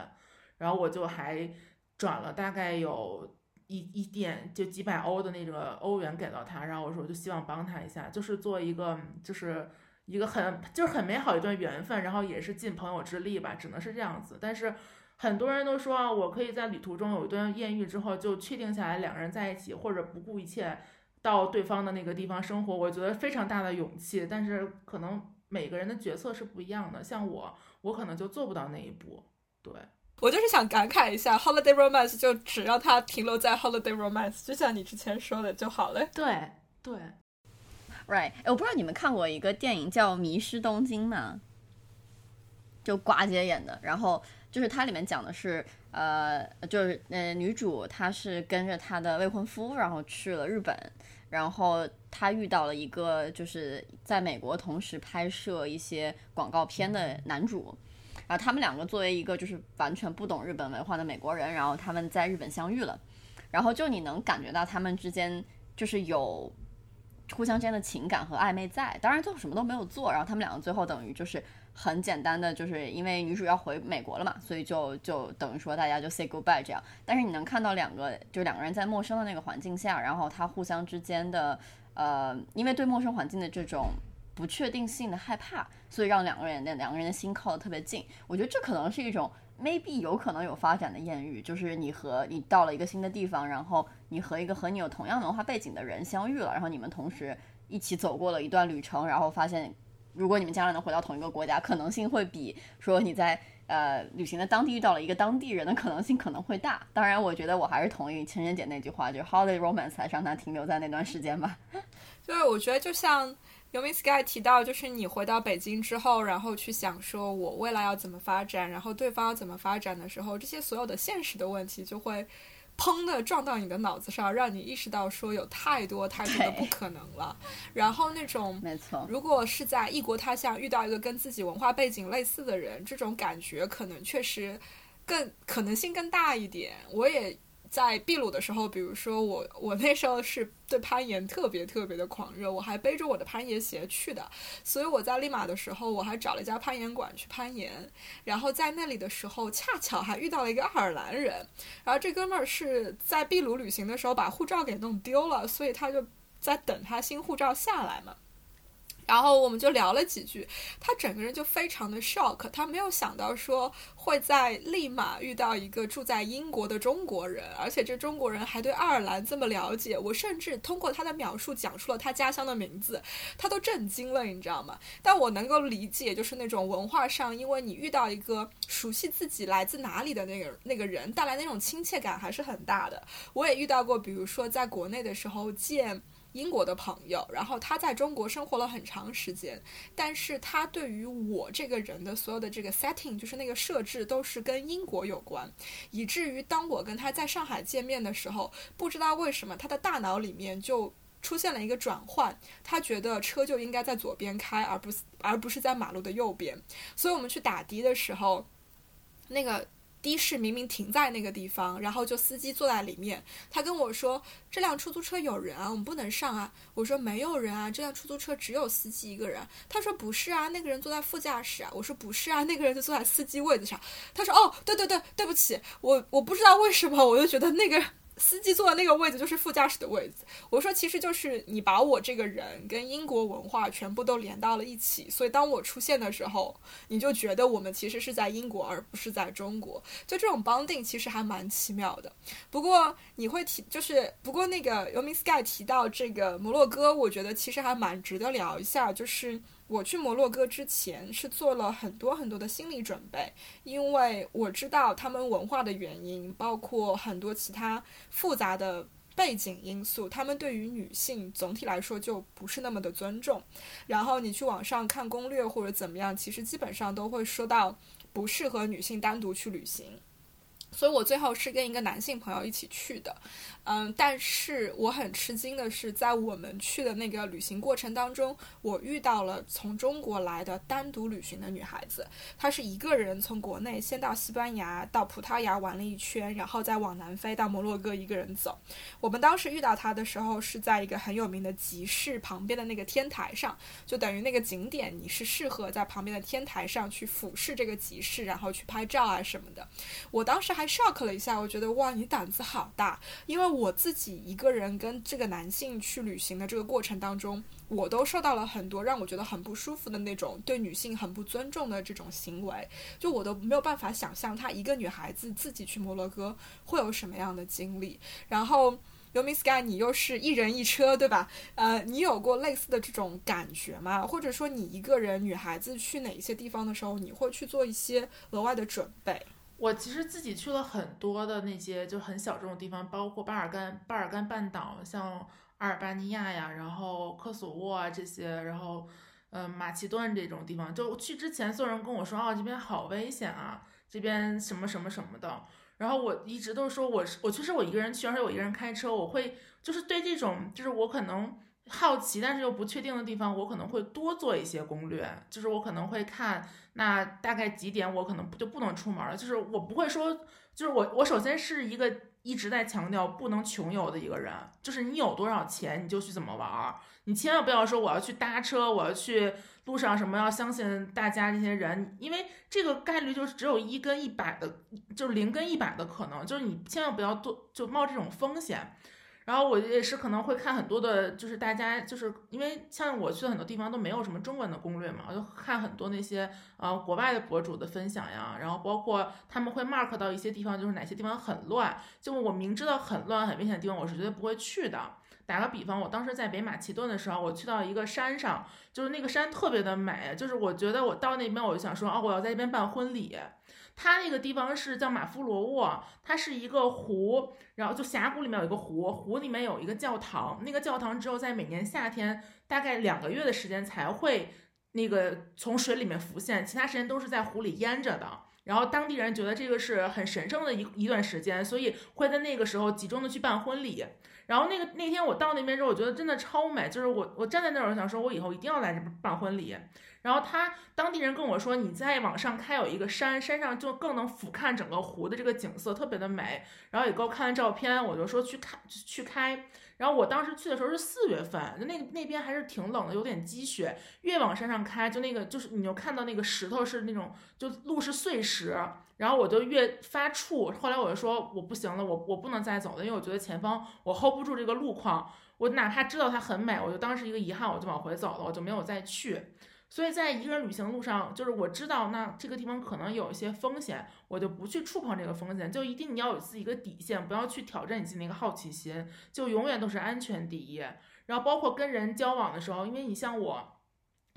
然后我就还转了大概有一一点就几百欧的那个欧元给到他，然后我说我就希望帮他一下，就是做一个就是一个很就是很美好一段缘分，然后也是尽朋友之力吧，只能是这样子。但是。很多人都说啊，我可以在旅途中有一段艳遇之后就确定下来两个人在一起，或者不顾一切到对方的那个地方生活，我觉得非常大的勇气。但是可能每个人的决策是不一样的，像我，我可能就做不到那一步。对我就是想感慨一下，holiday romance 就只让它停留在 holiday romance，就像你之前说的就好了。对对，right。我不知道你们看过一个电影叫《迷失东京》吗？就寡姐演的。然后就是它里面讲的是，呃，就是呃女主她是跟着她的未婚夫，然后去了日本，然后她遇到了一个就是在美国同时拍摄一些广告片的男主。然后他们两个作为一个就是完全不懂日本文化的美国人，然后他们在日本相遇了，然后就你能感觉到他们之间就是有互相之间的情感和暧昧在，当然最后什么都没有做，然后他们两个最后等于就是很简单的，就是因为女主要回美国了嘛，所以就就等于说大家就 say goodbye 这样，但是你能看到两个就两个人在陌生的那个环境下，然后他互相之间的呃，因为对陌生环境的这种。不确定性的害怕，所以让两个人的两个人的心靠得特别近。我觉得这可能是一种 maybe 有可能有发展的艳遇，就是你和你到了一个新的地方，然后你和一个和你有同样文化背景的人相遇了，然后你们同时一起走过了一段旅程，然后发现如果你们将来能回到同一个国家，可能性会比说你在呃旅行的当地遇到了一个当地人的可能性可能会大。当然，我觉得我还是同意情人节那句话，就是 holiday romance 还是让它停留在那段时间吧。对，我觉得就像。尤米 sky 提到，就是你回到北京之后，然后去想说我未来要怎么发展，然后对方要怎么发展的时候，这些所有的现实的问题就会砰的撞到你的脑子上，让你意识到说有太多太多的不可能了。然后那种没错，如果是在异国他乡遇到一个跟自己文化背景类似的人，这种感觉可能确实更可能性更大一点。我也。在秘鲁的时候，比如说我，我那时候是对攀岩特别特别的狂热，我还背着我的攀岩鞋去的。所以我在利马的时候，我还找了一家攀岩馆去攀岩。然后在那里的时候，恰巧还遇到了一个爱尔兰人。然后这哥们儿是在秘鲁旅行的时候把护照给弄丢了，所以他就在等他新护照下来嘛。然后我们就聊了几句，他整个人就非常的 shock，他没有想到说会在利马遇到一个住在英国的中国人，而且这中国人还对爱尔兰这么了解。我甚至通过他的描述讲出了他家乡的名字，他都震惊了，你知道吗？但我能够理解，就是那种文化上，因为你遇到一个熟悉自己来自哪里的那个那个人，带来那种亲切感还是很大的。我也遇到过，比如说在国内的时候见。英国的朋友，然后他在中国生活了很长时间，但是他对于我这个人的所有的这个 setting，就是那个设置都是跟英国有关，以至于当我跟他在上海见面的时候，不知道为什么他的大脑里面就出现了一个转换，他觉得车就应该在左边开，而不是而不是在马路的右边，所以我们去打的的时候，那个。的士明明停在那个地方，然后就司机坐在里面。他跟我说：“这辆出租车有人啊，我们不能上啊。”我说：“没有人啊，这辆出租车只有司机一个人。”他说：“不是啊，那个人坐在副驾驶啊。”我说：“不是啊，那个人就坐在司机位子上。”他说：“哦，对对对，对不起，我我不知道为什么，我就觉得那个。”司机坐的那个位置就是副驾驶的位置。我说，其实就是你把我这个人跟英国文化全部都连到了一起，所以当我出现的时候，你就觉得我们其实是在英国，而不是在中国。就这种绑定其实还蛮奇妙的。不过你会提，就是不过那个游民 sky 提到这个摩洛哥，我觉得其实还蛮值得聊一下，就是。我去摩洛哥之前是做了很多很多的心理准备，因为我知道他们文化的原因，包括很多其他复杂的背景因素，他们对于女性总体来说就不是那么的尊重。然后你去网上看攻略或者怎么样，其实基本上都会说到不适合女性单独去旅行。所以我最后是跟一个男性朋友一起去的。嗯，但是我很吃惊的是，在我们去的那个旅行过程当中，我遇到了从中国来的单独旅行的女孩子。她是一个人从国内先到西班牙、到葡萄牙玩了一圈，然后再往南飞到摩洛哥一个人走。我们当时遇到她的时候，是在一个很有名的集市旁边的那个天台上，就等于那个景点，你是适合在旁边的天台上去俯视这个集市，然后去拍照啊什么的。我当时还还 shock 了一下，我觉得哇，你胆子好大，因为。我自己一个人跟这个男性去旅行的这个过程当中，我都受到了很多让我觉得很不舒服的那种对女性很不尊重的这种行为，就我都没有办法想象她一个女孩子自己去摩洛哥会有什么样的经历。然后尤米 sky，你又是一人一车，对吧？呃，你有过类似的这种感觉吗？或者说你一个人女孩子去哪一些地方的时候，你会去做一些额外的准备？我其实自己去了很多的那些就很小众的地方，包括巴尔干巴尔干半岛，像阿尔巴尼亚呀，然后科索沃啊这些，然后呃马其顿这种地方。就去之前，所有人跟我说，哦，这边好危险啊，这边什么什么什么的。然后我一直都说，我是我，其实我一个人去，而且我一个人开车，我会就是对这种就是我可能好奇但是又不确定的地方，我可能会多做一些攻略，就是我可能会看那大概几点我可能就不能出门了，就是我不会说，就是我我首先是一个一直在强调不能穷游的一个人，就是你有多少钱你就去怎么玩，你千万不要说我要去搭车，我要去。路上什么要相信大家这些人，因为这个概率就是只有一跟一百的，就是零跟一百的可能，就是你千万不要多就冒这种风险。然后我也是可能会看很多的，就是大家就是因为像我去的很多地方都没有什么中文的攻略嘛，我就看很多那些呃国外的博主的分享呀，然后包括他们会 mark 到一些地方，就是哪些地方很乱，就我明知道很乱很危险的地方，我是绝对不会去的。打个比方，我当时在北马其顿的时候，我去到一个山上，就是那个山特别的美，就是我觉得我到那边我就想说，哦，我要在那边办婚礼。它那个地方是叫马夫罗沃，它是一个湖，然后就峡谷里面有一个湖，湖里面有一个教堂，那个教堂只有在每年夏天大概两个月的时间才会那个从水里面浮现，其他时间都是在湖里淹着的。然后当地人觉得这个是很神圣的一一段时间，所以会在那个时候集中的去办婚礼。然后那个那天我到那边之后，我觉得真的超美，就是我我站在那儿，我想说，我以后一定要来这边办婚礼。然后他当地人跟我说，你再往上开有一个山，山上就更能俯瞰整个湖的这个景色，特别的美。然后也给我看了照片，我就说去看去开。然后我当时去的时候是四月份，就那那边还是挺冷的，有点积雪。越往山上开，就那个就是你就看到那个石头是那种就路是碎石。然后我就越发怵，后来我就说我不行了，我我不能再走了，因为我觉得前方我 hold 不住这个路况，我哪怕知道它很美，我就当时一个遗憾，我就往回走了，我就没有再去。所以在一个人旅行路上，就是我知道那这个地方可能有一些风险，我就不去触碰这个风险，就一定你要有自己一个底线，不要去挑战你自己那个好奇心，就永远都是安全第一。然后包括跟人交往的时候，因为你像我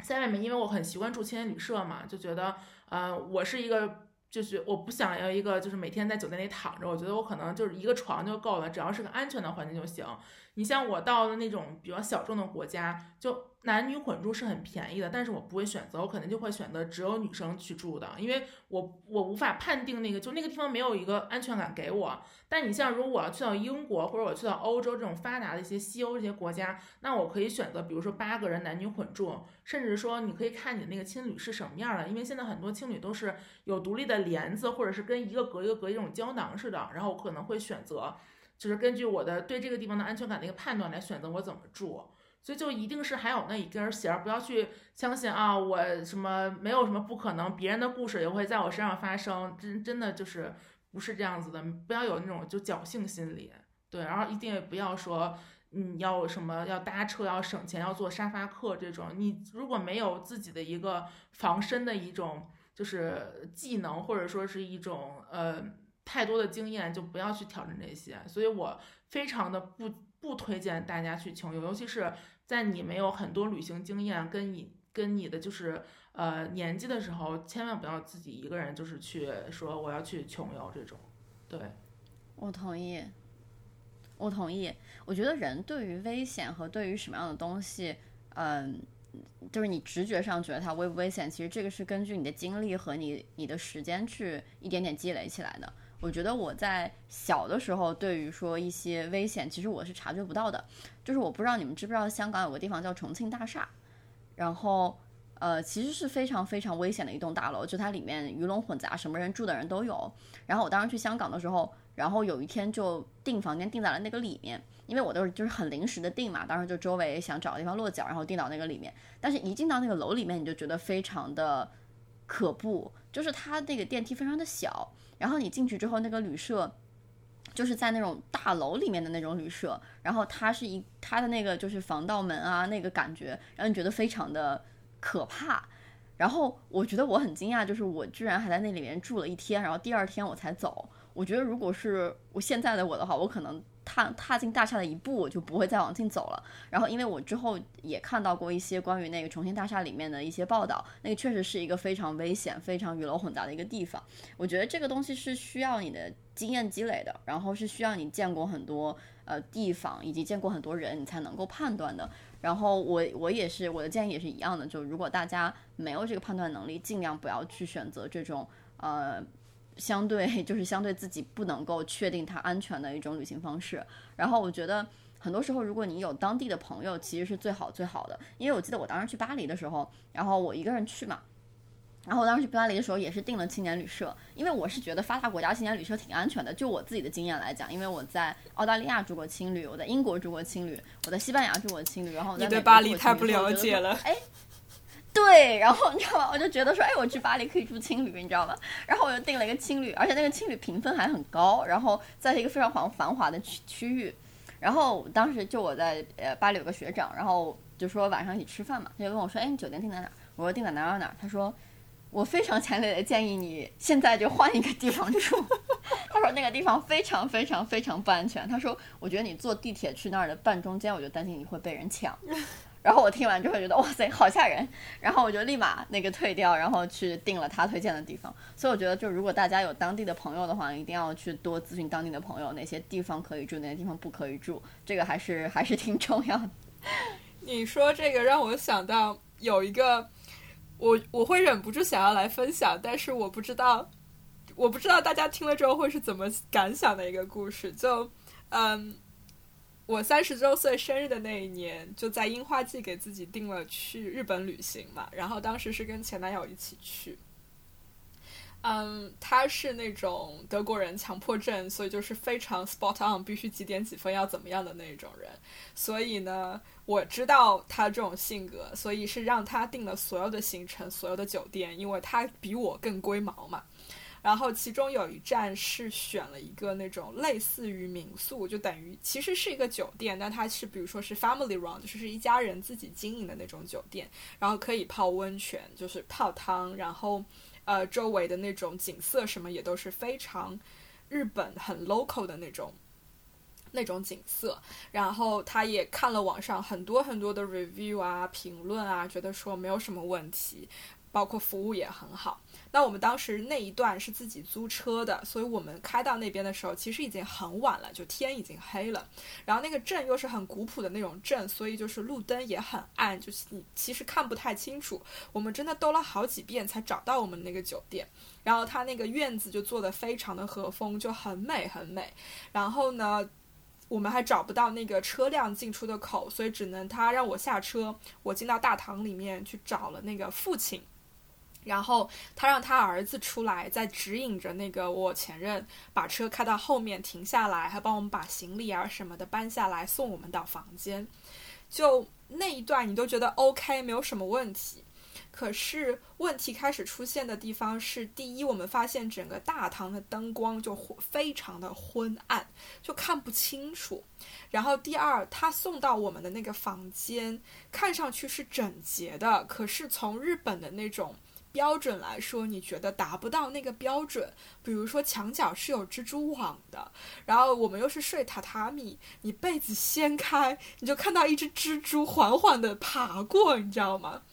在外面，因为我很习惯住青年旅社嘛，就觉得，呃，我是一个。就是我不想要一个，就是每天在酒店里躺着。我觉得我可能就是一个床就够了，只要是个安全的环境就行。你像我到了那种比较小众的国家，就男女混住是很便宜的，但是我不会选择，我肯定就会选择只有女生去住的，因为我我无法判定那个就那个地方没有一个安全感给我。但你像如果我要去到英国或者我去到欧洲这种发达的一些西欧这些国家，那我可以选择，比如说八个人男女混住，甚至说你可以看你的那个青旅是什么样的，因为现在很多青旅都是有独立的帘子，或者是跟一个隔一个隔一种胶囊似的，然后我可能会选择。就是根据我的对这个地方的安全感的一个判断来选择我怎么住，所以就一定是还有那一根弦，不要去相信啊，我什么没有什么不可能，别人的故事也会在我身上发生，真真的就是不是这样子的，不要有那种就侥幸心理，对，然后一定也不要说你要什么要搭车要省钱要坐沙发客这种，你如果没有自己的一个防身的一种就是技能或者说是一种呃。太多的经验就不要去挑战这些，所以我非常的不不推荐大家去穷游，尤其是在你没有很多旅行经验跟你跟你的就是呃年纪的时候，千万不要自己一个人就是去说我要去穷游这种。对，我同意，我同意。我觉得人对于危险和对于什么样的东西，嗯，就是你直觉上觉得它危不危险，其实这个是根据你的经历和你你的时间去一点点积累起来的。我觉得我在小的时候，对于说一些危险，其实我是察觉不到的。就是我不知道你们知不知道，香港有个地方叫重庆大厦，然后呃，其实是非常非常危险的一栋大楼，就它里面鱼龙混杂，什么人住的人都有。然后我当时去香港的时候，然后有一天就订房间订在了那个里面，因为我都是就是很临时的订嘛，当时就周围想找个地方落脚，然后订到那个里面。但是一进到那个楼里面，你就觉得非常的可怖，就是它那个电梯非常的小。然后你进去之后，那个旅社就是在那种大楼里面的那种旅社，然后它是一它的那个就是防盗门啊，那个感觉让你觉得非常的可怕。然后我觉得我很惊讶，就是我居然还在那里面住了一天，然后第二天我才走。我觉得如果是我现在的我的话，我可能。踏踏进大厦的一步，我就不会再往进走了。然后，因为我之后也看到过一些关于那个重庆大厦里面的一些报道，那个确实是一个非常危险、非常鱼龙混杂的一个地方。我觉得这个东西是需要你的经验积累的，然后是需要你见过很多呃地方以及见过很多人，你才能够判断的。然后我我也是我的建议也是一样的，就如果大家没有这个判断能力，尽量不要去选择这种呃相对 就是相对自己不能够确定它安全的一种旅行方式。然后我觉得很多时候，如果你有当地的朋友，其实是最好最好的。因为我记得我当时去巴黎的时候，然后我一个人去嘛。然后我当时去巴黎的时候也是订了青年旅社，因为我是觉得发达国家青年旅社挺安全的。就我自己的经验来讲，因为我在澳大利亚住过青旅，我在英国住过青旅，我在西班牙住过青旅，然后我在你对巴黎太不了解了。哎，对，然后你知道吗？我就觉得说，哎，我去巴黎可以住青旅，你知道吗？然后我就订了一个青旅，而且那个青旅评分还很高，然后在一个非常繁繁华的区区域。然后当时就我在呃巴黎有个学长，然后就说晚上一起吃饭嘛，他就问我说，哎，你酒店订在哪？我说订在哪儿哪哪。他说。我非常强烈的建议你现在就换一个地方住。他说那个地方非常非常非常不安全。他说我觉得你坐地铁去那儿的半中间，我就担心你会被人抢。然后我听完之后觉得哇塞好吓人，然后我就立马那个退掉，然后去订了他推荐的地方。所以我觉得就如果大家有当地的朋友的话，一定要去多咨询当地的朋友哪些地方可以住，哪些地方不可以住，这个还是还是挺重要的。你说这个让我想到有一个。我我会忍不住想要来分享，但是我不知道，我不知道大家听了之后会是怎么感想的一个故事。就，嗯，我三十周岁生日的那一年，就在樱花季给自己定了去日本旅行嘛，然后当时是跟前男友一起去。嗯，他是那种德国人强迫症，所以就是非常 spot on，必须几点几分要怎么样的那种人。所以呢，我知道他这种性格，所以是让他定了所有的行程、所有的酒店，因为他比我更龟毛嘛。然后其中有一站是选了一个那种类似于民宿，就等于其实是一个酒店，但它是比如说是 family run，就是一家人自己经营的那种酒店，然后可以泡温泉，就是泡汤，然后。呃，周围的那种景色什么也都是非常日本很 local 的那种那种景色。然后他也看了网上很多很多的 review 啊、评论啊，觉得说没有什么问题，包括服务也很好。那我们当时那一段是自己租车的，所以我们开到那边的时候，其实已经很晚了，就天已经黑了。然后那个镇又是很古朴的那种镇，所以就是路灯也很暗，就是你其实看不太清楚。我们真的兜了好几遍才找到我们那个酒店。然后它那个院子就做的非常的和风，就很美很美。然后呢，我们还找不到那个车辆进出的口，所以只能他让我下车，我进到大堂里面去找了那个父亲。然后他让他儿子出来，在指引着那个我前任把车开到后面停下来，还帮我们把行李啊什么的搬下来，送我们到房间。就那一段你都觉得 OK，没有什么问题。可是问题开始出现的地方是：第一，我们发现整个大堂的灯光就非常的昏暗，就看不清楚；然后第二，他送到我们的那个房间看上去是整洁的，可是从日本的那种。标准来说，你觉得达不到那个标准？比如说墙角是有蜘蛛网的，然后我们又是睡榻榻米，你被子掀开，你就看到一只蜘蛛缓缓的爬过，你知道吗？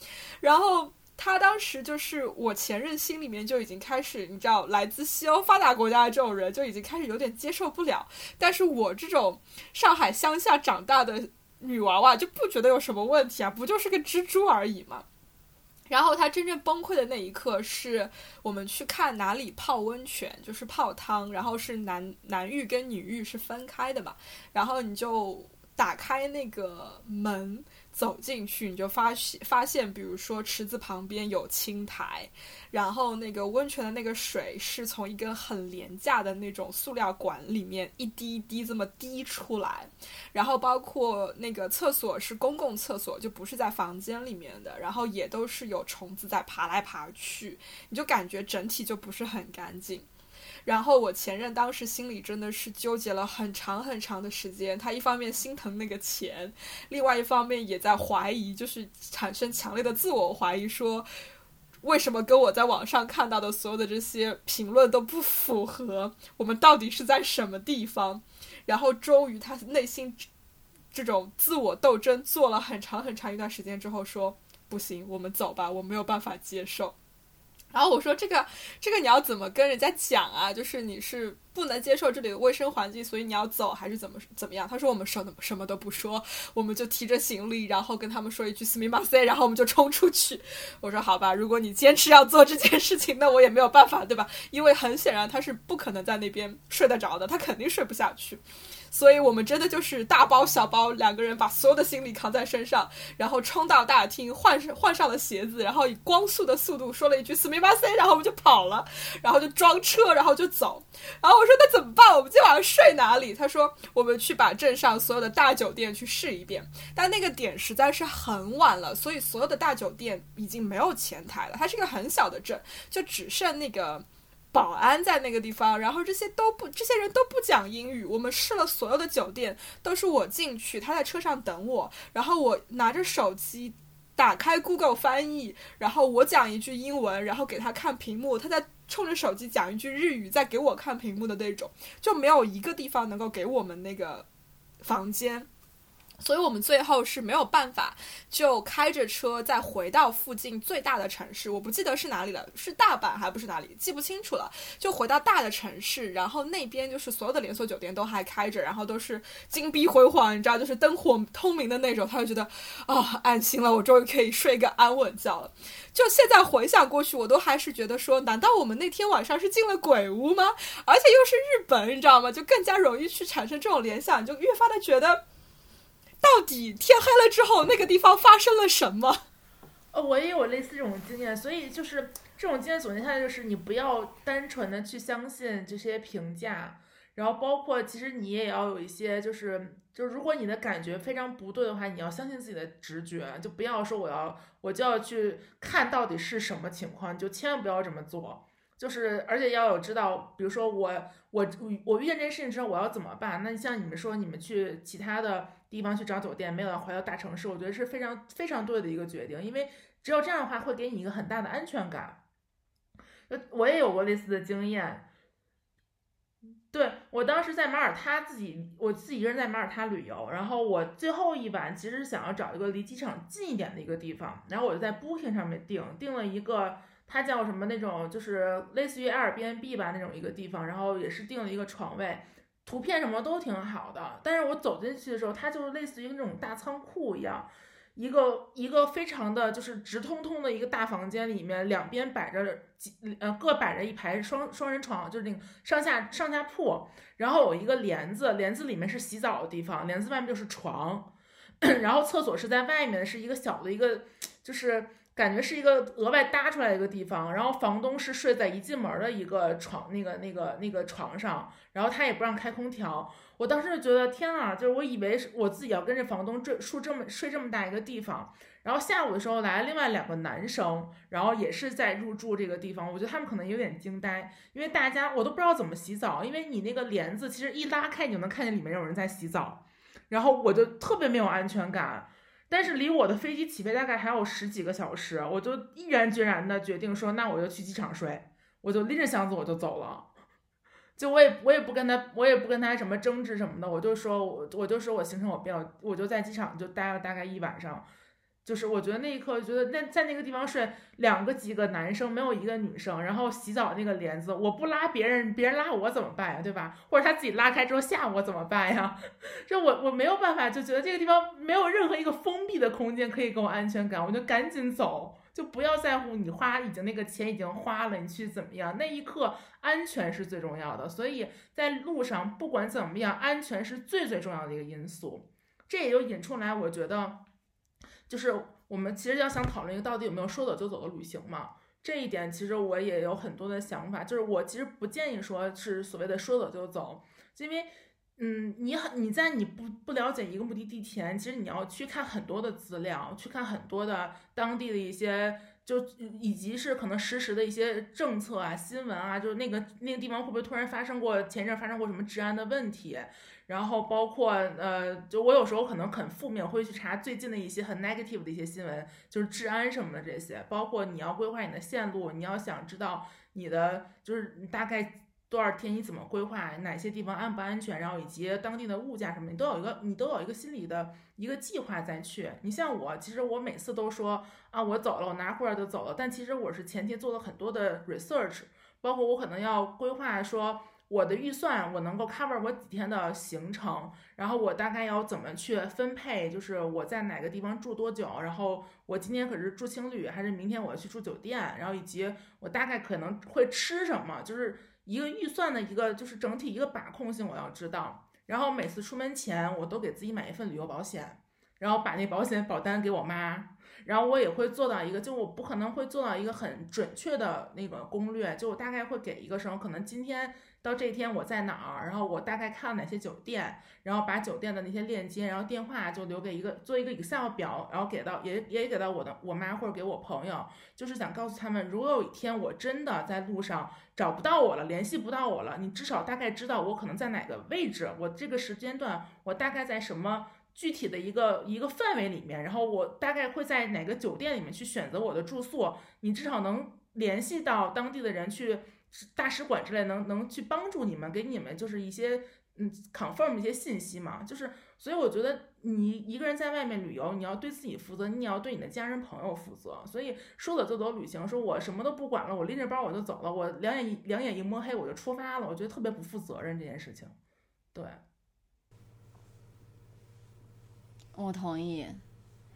然后他当时就是我前任心里面就已经开始，你知道，来自西欧发达国家的这种人就已经开始有点接受不了，但是我这种上海乡下长大的女娃娃就不觉得有什么问题啊，不就是个蜘蛛而已吗？然后他真正崩溃的那一刻，是我们去看哪里泡温泉，就是泡汤，然后是男男浴跟女浴是分开的嘛，然后你就打开那个门。走进去，你就发现发现，比如说池子旁边有青苔，然后那个温泉的那个水是从一根很廉价的那种塑料管里面一滴一滴这么滴出来，然后包括那个厕所是公共厕所，就不是在房间里面的，然后也都是有虫子在爬来爬去，你就感觉整体就不是很干净。然后我前任当时心里真的是纠结了很长很长的时间，他一方面心疼那个钱，另外一方面也在怀疑，就是产生强烈的自我怀疑，说为什么跟我在网上看到的所有的这些评论都不符合？我们到底是在什么地方？然后终于他内心这种自我斗争做了很长很长一段时间之后，说不行，我们走吧，我没有办法接受。然后我说这个这个你要怎么跟人家讲啊？就是你是不能接受这里的卫生环境，所以你要走还是怎么怎么样？他说我们什么什么都不说，我们就提着行李，然后跟他们说一句斯密马塞，然后我们就冲出去。我说好吧，如果你坚持要做这件事情，那我也没有办法，对吧？因为很显然他是不可能在那边睡得着的，他肯定睡不下去。所以我们真的就是大包小包两个人把所有的行李扛在身上，然后冲到大厅换上换上了鞋子，然后以光速的速度说了一句“斯密马塞”，然后我们就跑了，然后就装车，然后就走。然后我说那怎么办？我们今天晚上睡哪里？他说我们去把镇上所有的大酒店去试一遍，但那个点实在是很晚了，所以所有的大酒店已经没有前台了。它是一个很小的镇，就只剩那个。保安在那个地方，然后这些都不，这些人都不讲英语。我们试了所有的酒店，都是我进去，他在车上等我，然后我拿着手机打开 Google 翻译，然后我讲一句英文，然后给他看屏幕，他在冲着手机讲一句日语，再给我看屏幕的那种，就没有一个地方能够给我们那个房间。所以我们最后是没有办法，就开着车再回到附近最大的城市，我不记得是哪里了，是大阪还不是哪里，记不清楚了。就回到大的城市，然后那边就是所有的连锁酒店都还开着，然后都是金碧辉煌，你知道，就是灯火通明的那种。他就觉得啊，安心了，我终于可以睡个安稳觉了。就现在回想过去，我都还是觉得说，难道我们那天晚上是进了鬼屋吗？而且又是日本，你知道吗？就更加容易去产生这种联想，就越发的觉得。到底天黑了之后，那个地方发生了什么？呃，我也有类似这种经验，所以就是这种经验总结下来，就是你不要单纯的去相信这些评价，然后包括其实你也要有一些，就是就如果你的感觉非常不对的话，你要相信自己的直觉，就不要说我要我就要去看到底是什么情况，就千万不要这么做。就是而且要有知道，比如说我我我遇见这件事情之后我要怎么办？那像你们说你们去其他的。地方去找酒店，没有要回到大城市，我觉得是非常非常对的一个决定，因为只有这样的话会给你一个很大的安全感。呃，我也有过类似的经验。对我当时在马耳他自己，我自己一个人在马耳他旅游，然后我最后一晚其实想要找一个离机场近一点的一个地方，然后我就在 Booking 上面订订了一个，它叫什么那种，就是类似于 Airbnb 吧那种一个地方，然后也是订了一个床位。图片什么都挺好的，但是我走进去的时候，它就是类似于那种大仓库一样，一个一个非常的就是直通通的一个大房间里面，两边摆着几呃各摆着一排双双人床，就是那个上下上下铺，然后有一个帘子，帘子里面是洗澡的地方，帘子外面就是床，然后厕所是在外面，是一个小的一个就是。感觉是一个额外搭出来的一个地方，然后房东是睡在一进门的一个床，那个那个那个床上，然后他也不让开空调。我当时就觉得天啊，就是我以为是我自己要跟着房东睡住这么睡这么大一个地方，然后下午的时候来了另外两个男生，然后也是在入住这个地方，我觉得他们可能有点惊呆，因为大家我都不知道怎么洗澡，因为你那个帘子其实一拉开你就能看见里面有人在洗澡，然后我就特别没有安全感。但是离我的飞机起飞大概还有十几个小时，我就毅然决然的决定说，那我就去机场睡，我就拎着箱子我就走了，就我也我也不跟他我也不跟他什么争执什么的，我就说我我就说我行程我变了，我就在机场就待了大概一晚上。就是我觉得那一刻，我觉得那在那个地方睡两个几个男生，没有一个女生，然后洗澡那个帘子，我不拉别人，别人拉我怎么办呀？对吧？或者他自己拉开之后吓我怎么办呀？这我我没有办法，就觉得这个地方没有任何一个封闭的空间可以给我安全感，我就赶紧走，就不要在乎你花已经那个钱已经花了，你去怎么样？那一刻安全是最重要的，所以在路上不管怎么样，安全是最最重要的一个因素。这也就引出来，我觉得。就是我们其实要想讨论一个到底有没有说走就走的旅行嘛，这一点其实我也有很多的想法。就是我其实不建议说是所谓的说走就走，因为，嗯，你很你在你不不了解一个目的地前，其实你要去看很多的资料，去看很多的当地的一些，就以及是可能实时的一些政策啊、新闻啊，就是那个那个地方会不会突然发生过前一阵发生过什么治安的问题。然后包括呃，就我有时候可能很负面，会去查最近的一些很 negative 的一些新闻，就是治安什么的这些。包括你要规划你的线路，你要想知道你的就是你大概多少天你怎么规划，哪些地方安不安全，然后以及当地的物价什么，你都有一个你都有一个心理的一个计划再去。你像我，其实我每次都说啊，我走了，我拿护照就走了，但其实我是前期做了很多的 research，包括我可能要规划说。我的预算，我能够 cover 我几天的行程，然后我大概要怎么去分配，就是我在哪个地方住多久，然后我今天可是住青旅，还是明天我要去住酒店，然后以及我大概可能会吃什么，就是一个预算的一个就是整体一个把控性我要知道，然后每次出门前我都给自己买一份旅游保险，然后把那保险保单给我妈。然后我也会做到一个，就我不可能会做到一个很准确的那个攻略，就我大概会给一个什么，可能今天到这天我在哪儿，然后我大概看了哪些酒店，然后把酒店的那些链接，然后电话就留给一个做一个 Excel 表，然后给到也也给到我的我妈或者给我朋友，就是想告诉他们，如果有一天我真的在路上找不到我了，联系不到我了，你至少大概知道我可能在哪个位置，我这个时间段我大概在什么。具体的一个一个范围里面，然后我大概会在哪个酒店里面去选择我的住宿，你至少能联系到当地的人去大使馆之类，能能去帮助你们，给你们就是一些嗯 confirm 一些信息嘛。就是所以我觉得你一个人在外面旅游，你要对自己负责，你也要对你的家人朋友负责。所以说走就走旅行，说我什么都不管了，我拎着包我就走了，我两眼一两眼一摸黑我就出发了，我觉得特别不负责任这件事情，对。我同意，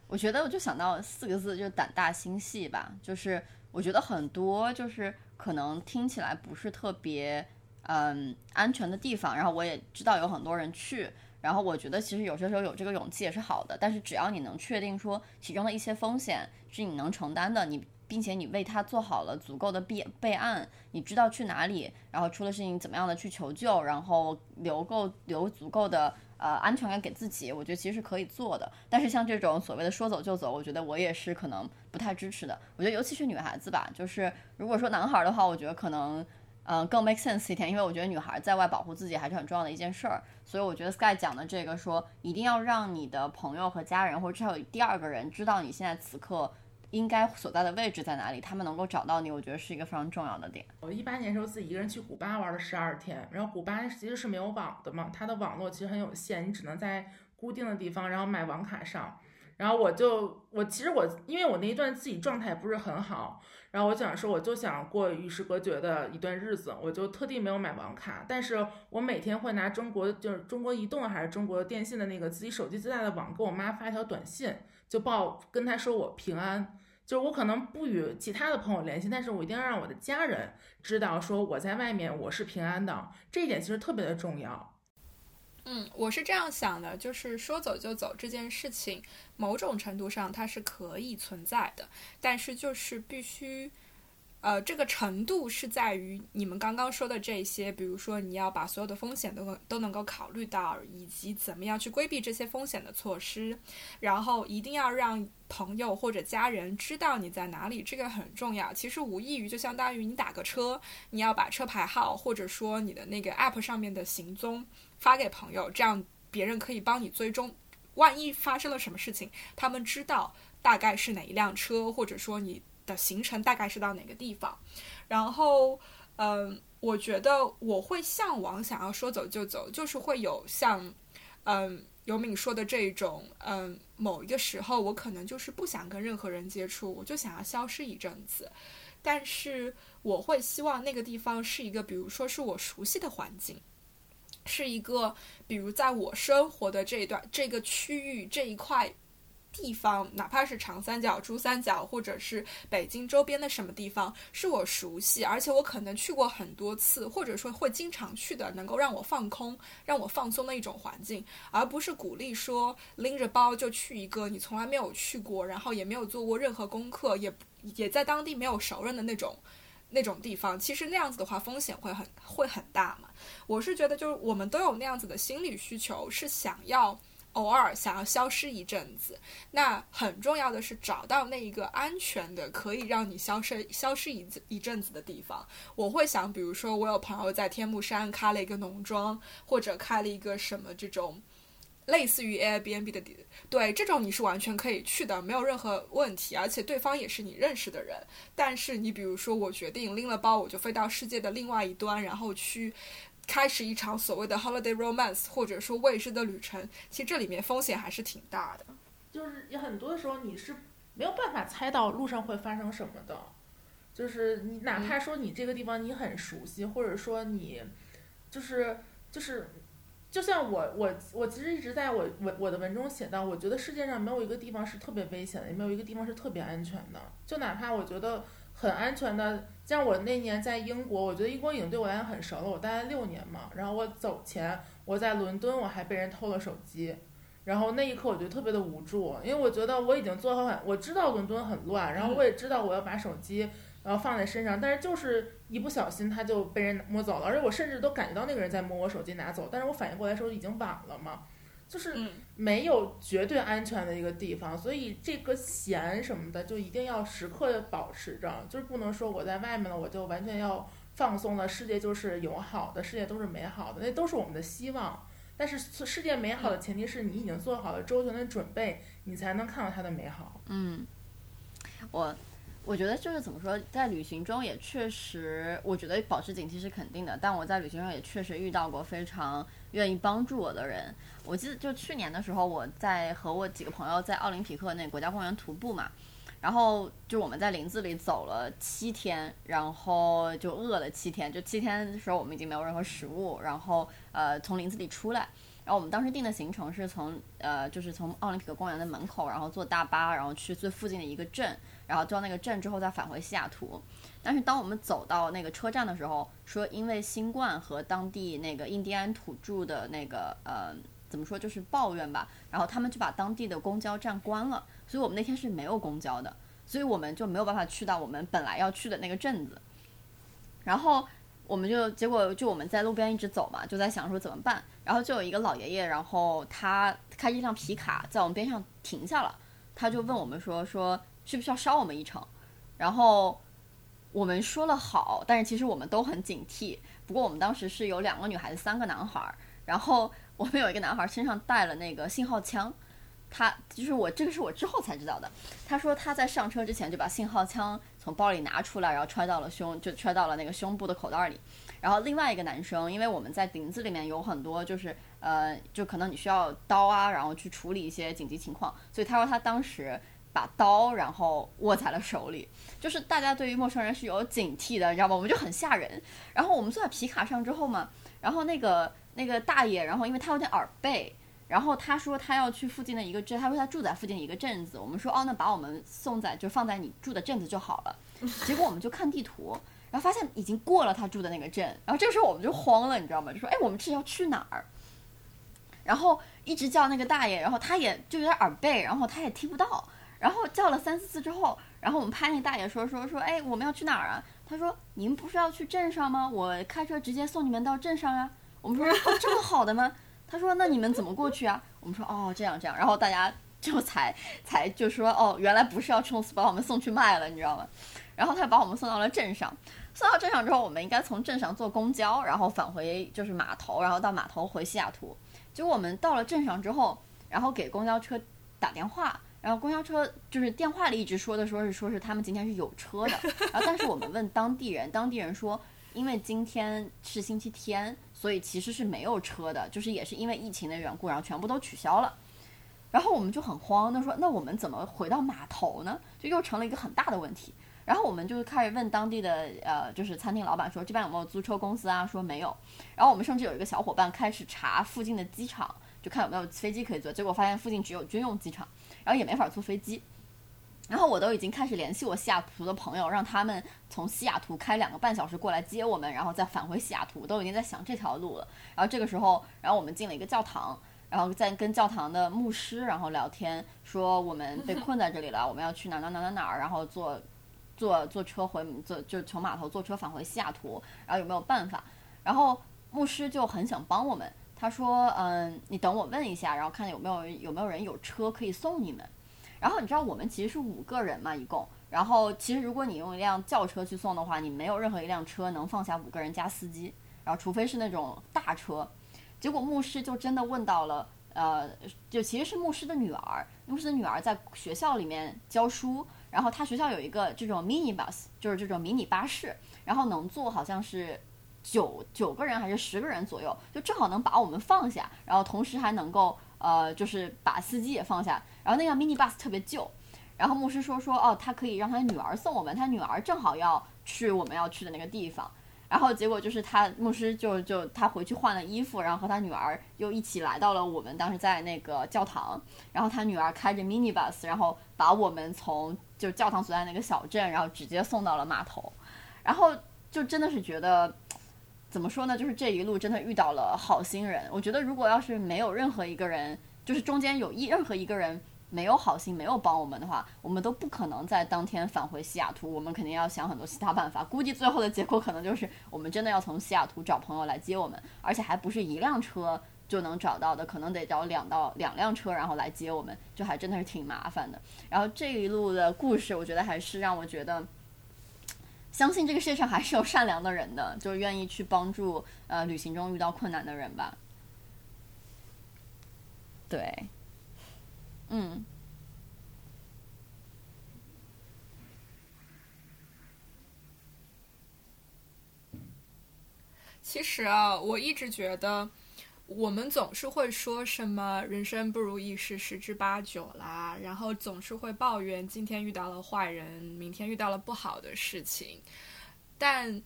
我觉得我就想到四个字，就是胆大心细吧。就是我觉得很多就是可能听起来不是特别嗯安全的地方，然后我也知道有很多人去，然后我觉得其实有些时候有这个勇气也是好的。但是只要你能确定说其中的一些风险是你能承担的，你并且你为他做好了足够的备备案，你知道去哪里，然后出了事情怎么样的去求救，然后留够留足够的。呃，安全感给自己，我觉得其实是可以做的。但是像这种所谓的说走就走，我觉得我也是可能不太支持的。我觉得尤其是女孩子吧，就是如果说男孩的话，我觉得可能嗯更 make sense 一点，因为我觉得女孩在外保护自己还是很重要的一件事儿。所以我觉得 Sky 讲的这个说，一定要让你的朋友和家人，或者至少有第二个人知道你现在此刻。应该所在的位置在哪里？他们能够找到你，我觉得是一个非常重要的点。我一八年时候自己一个人去古巴玩了十二天，然后古巴其实是没有网的嘛，它的网络其实很有限，你只能在固定的地方，然后买网卡上。然后我就我其实我因为我那一段自己状态不是很好，然后我想说我就想过与世隔绝的一段日子，我就特地没有买网卡，但是我每天会拿中国就是中国移动还是中国电信的那个自己手机自带的网给我妈发一条短信，就报跟她说我平安。就是我可能不与其他的朋友联系，但是我一定要让我的家人知道，说我在外面我是平安的，这一点其实特别的重要。嗯，我是这样想的，就是说走就走这件事情，某种程度上它是可以存在的，但是就是必须。呃，这个程度是在于你们刚刚说的这些，比如说你要把所有的风险都能都能够考虑到，以及怎么样去规避这些风险的措施，然后一定要让朋友或者家人知道你在哪里，这个很重要。其实无异于就相当于你打个车，你要把车牌号或者说你的那个 app 上面的行踪发给朋友，这样别人可以帮你追踪。万一发生了什么事情，他们知道大概是哪一辆车，或者说你。的行程大概是到哪个地方？然后，嗯，我觉得我会向往想要说走就走，就是会有像，嗯，尤敏说的这种，嗯，某一个时候我可能就是不想跟任何人接触，我就想要消失一阵子。但是我会希望那个地方是一个，比如说是我熟悉的环境，是一个，比如在我生活的这一段这个区域这一块。地方，哪怕是长三角、珠三角，或者是北京周边的什么地方，是我熟悉，而且我可能去过很多次，或者说会经常去的，能够让我放空、让我放松的一种环境，而不是鼓励说拎着包就去一个你从来没有去过，然后也没有做过任何功课，也也在当地没有熟人的那种那种地方。其实那样子的话，风险会很会很大嘛。我是觉得，就是我们都有那样子的心理需求，是想要。偶尔想要消失一阵子，那很重要的是找到那一个安全的，可以让你消失消失一一阵子的地方。我会想，比如说我有朋友在天目山开了一个农庄，或者开了一个什么这种，类似于 Airbnb 的地，对这种你是完全可以去的，没有任何问题，而且对方也是你认识的人。但是你比如说，我决定拎了包，我就飞到世界的另外一端，然后去开始一场所谓的 holiday romance，或者说未知的旅程。其实这里面风险还是挺大的。就是有很多的时候你是没有办法猜到路上会发生什么的，就是你哪怕说你这个地方你很熟悉，或者说你就是就是。就像我我我其实一直在我我我的文中写到，我觉得世界上没有一个地方是特别危险的，也没有一个地方是特别安全的。就哪怕我觉得很安全的，像我那年在英国，我觉得英国已经对我来讲很熟了，我待了六年嘛。然后我走前，我在伦敦我还被人偷了手机，然后那一刻我觉得特别的无助，因为我觉得我已经做好很，我知道伦敦很乱，然后我也知道我要把手机。然后放在身上，但是就是一不小心他就被人摸走了，而且我甚至都感觉到那个人在摸我手机拿走，但是我反应过来的时候已经晚了嘛，就是没有绝对安全的一个地方，所以这个弦什么的就一定要时刻保持着，就是不能说我在外面了我就完全要放松了，世界就是友好的，世界都是美好的，那都是我们的希望，但是世界美好的前提是你已经做好了周全的准备，你才能看到它的美好。嗯，我。我觉得就是怎么说，在旅行中也确实，我觉得保持警惕是肯定的。但我在旅行中也确实遇到过非常愿意帮助我的人。我记得就去年的时候，我在和我几个朋友在奥林匹克那国家公园徒步嘛，然后就我们在林子里走了七天，然后就饿了七天。就七天的时候，我们已经没有任何食物，然后呃从林子里出来。然后我们当时定的行程是从呃就是从奥林匹克公园的门口，然后坐大巴，然后去最附近的一个镇。然后到那个镇之后再返回西雅图，但是当我们走到那个车站的时候，说因为新冠和当地那个印第安土著的那个呃怎么说就是抱怨吧，然后他们就把当地的公交站关了，所以我们那天是没有公交的，所以我们就没有办法去到我们本来要去的那个镇子。然后我们就结果就我们在路边一直走嘛，就在想说怎么办，然后就有一个老爷爷，然后他开一辆皮卡在我们边上停下了，他就问我们说说。需不需要捎我们一程？然后我们说了好，但是其实我们都很警惕。不过我们当时是有两个女孩子，三个男孩儿。然后我们有一个男孩儿身上带了那个信号枪，他就是我这个是我之后才知道的。他说他在上车之前就把信号枪从包里拿出来，然后揣到了胸，就揣到了那个胸部的口袋里。然后另外一个男生，因为我们在林子里面有很多就是呃，就可能你需要刀啊，然后去处理一些紧急情况，所以他说他当时。把刀然后握在了手里，就是大家对于陌生人是有警惕的，你知道吗？我们就很吓人。然后我们坐在皮卡上之后嘛，然后那个那个大爷，然后因为他有点耳背，然后他说他要去附近的一个镇，他说他住在附近一个镇子。我们说哦，那把我们送在就放在你住的镇子就好了。结果我们就看地图，然后发现已经过了他住的那个镇，然后这个时候我们就慌了，你知道吗？就说哎，我们这是要去哪儿？然后一直叫那个大爷，然后他也就有点耳背，然后他也听不到。然后叫了三四次之后，然后我们拍那大爷说说说，哎，我们要去哪儿啊？他说，你们不是要去镇上吗？我开车直接送你们到镇上啊。我们说，哦，这么好的吗？他说，那你们怎么过去啊？我们说，哦，这样这样。然后大家就才才就说，哦，原来不是要冲把我们送去卖了，你知道吗？然后他把我们送到了镇上，送到镇上之后，我们应该从镇上坐公交，然后返回就是码头，然后到码头回西雅图。结果我们到了镇上之后，然后给公交车打电话。然后公交车就是电话里一直说的，说是说是他们今天是有车的。然后但是我们问当地人，当地人说，因为今天是星期天，所以其实是没有车的，就是也是因为疫情的缘故，然后全部都取消了。然后我们就很慌，那说那我们怎么回到码头呢？就又成了一个很大的问题。然后我们就开始问当地的呃，就是餐厅老板说这边有没有租车公司啊？说没有。然后我们甚至有一个小伙伴开始查附近的机场，就看有没有飞机可以坐，结果发现附近只有军用机场。然后也没法坐飞机，然后我都已经开始联系我西雅图的朋友，让他们从西雅图开两个半小时过来接我们，然后再返回西雅图，都已经在想这条路了。然后这个时候，然后我们进了一个教堂，然后在跟教堂的牧师然后聊天，说我们被困在这里了，我们要去哪哪哪哪哪儿，然后坐坐坐车回坐就从码头坐车返回西雅图，然后有没有办法？然后牧师就很想帮我们。他说：“嗯，你等我问一下，然后看有没有有没有人有车可以送你们。然后你知道我们其实是五个人嘛，一共。然后其实如果你用一辆轿车去送的话，你没有任何一辆车能放下五个人加司机。然后除非是那种大车。结果牧师就真的问到了，呃，就其实是牧师的女儿，牧师的女儿在学校里面教书，然后他学校有一个这种 mini bus，就是这种迷你巴士，然后能坐好像是九九个人还是十个人左右，就正好能把我们放下，然后同时还能够呃，就是把司机也放下，然后那辆 mini bus 特别旧。然后牧师说说哦，他可以让他女儿送我们，他女儿正好要去我们要去的那个地方。然后结果就是他牧师就就他回去换了衣服，然后和他女儿又一起来到了我们当时在那个教堂。然后他女儿开着 mini bus，然后把我们从就教堂所在那个小镇，然后直接送到了码头。然后就真的是觉得怎么说呢？就是这一路真的遇到了好心人。我觉得如果要是没有任何一个人，就是中间有一任何一个人。没有好心，没有帮我们的话，我们都不可能在当天返回西雅图。我们肯定要想很多其他办法。估计最后的结果可能就是我们真的要从西雅图找朋友来接我们，而且还不是一辆车就能找到的，可能得找两到两辆车，然后来接我们，就还真的是挺麻烦的。然后这一路的故事，我觉得还是让我觉得，相信这个世界上还是有善良的人的，就是愿意去帮助呃旅行中遇到困难的人吧。对。嗯，其实啊，我一直觉得，我们总是会说什么“人生不如意事十之八九”啦，然后总是会抱怨今天遇到了坏人，明天遇到了不好的事情，但。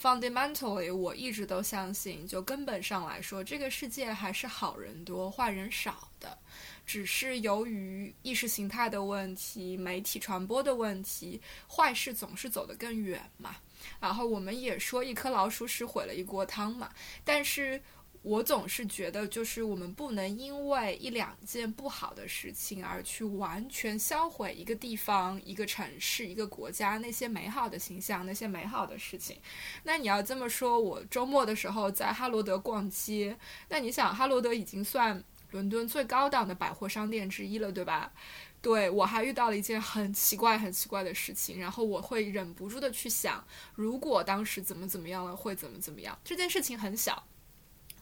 Fundamentally，我一直都相信，就根本上来说，这个世界还是好人多、坏人少的。只是由于意识形态的问题、媒体传播的问题，坏事总是走得更远嘛。然后我们也说，一颗老鼠屎毁了一锅汤嘛。但是。我总是觉得，就是我们不能因为一两件不好的事情而去完全销毁一个地方、一个城市、一个国家那些美好的形象、那些美好的事情。那你要这么说，我周末的时候在哈罗德逛街，那你想，哈罗德已经算伦敦最高档的百货商店之一了，对吧？对我还遇到了一件很奇怪、很奇怪的事情，然后我会忍不住的去想，如果当时怎么怎么样了，会怎么怎么样？这件事情很小。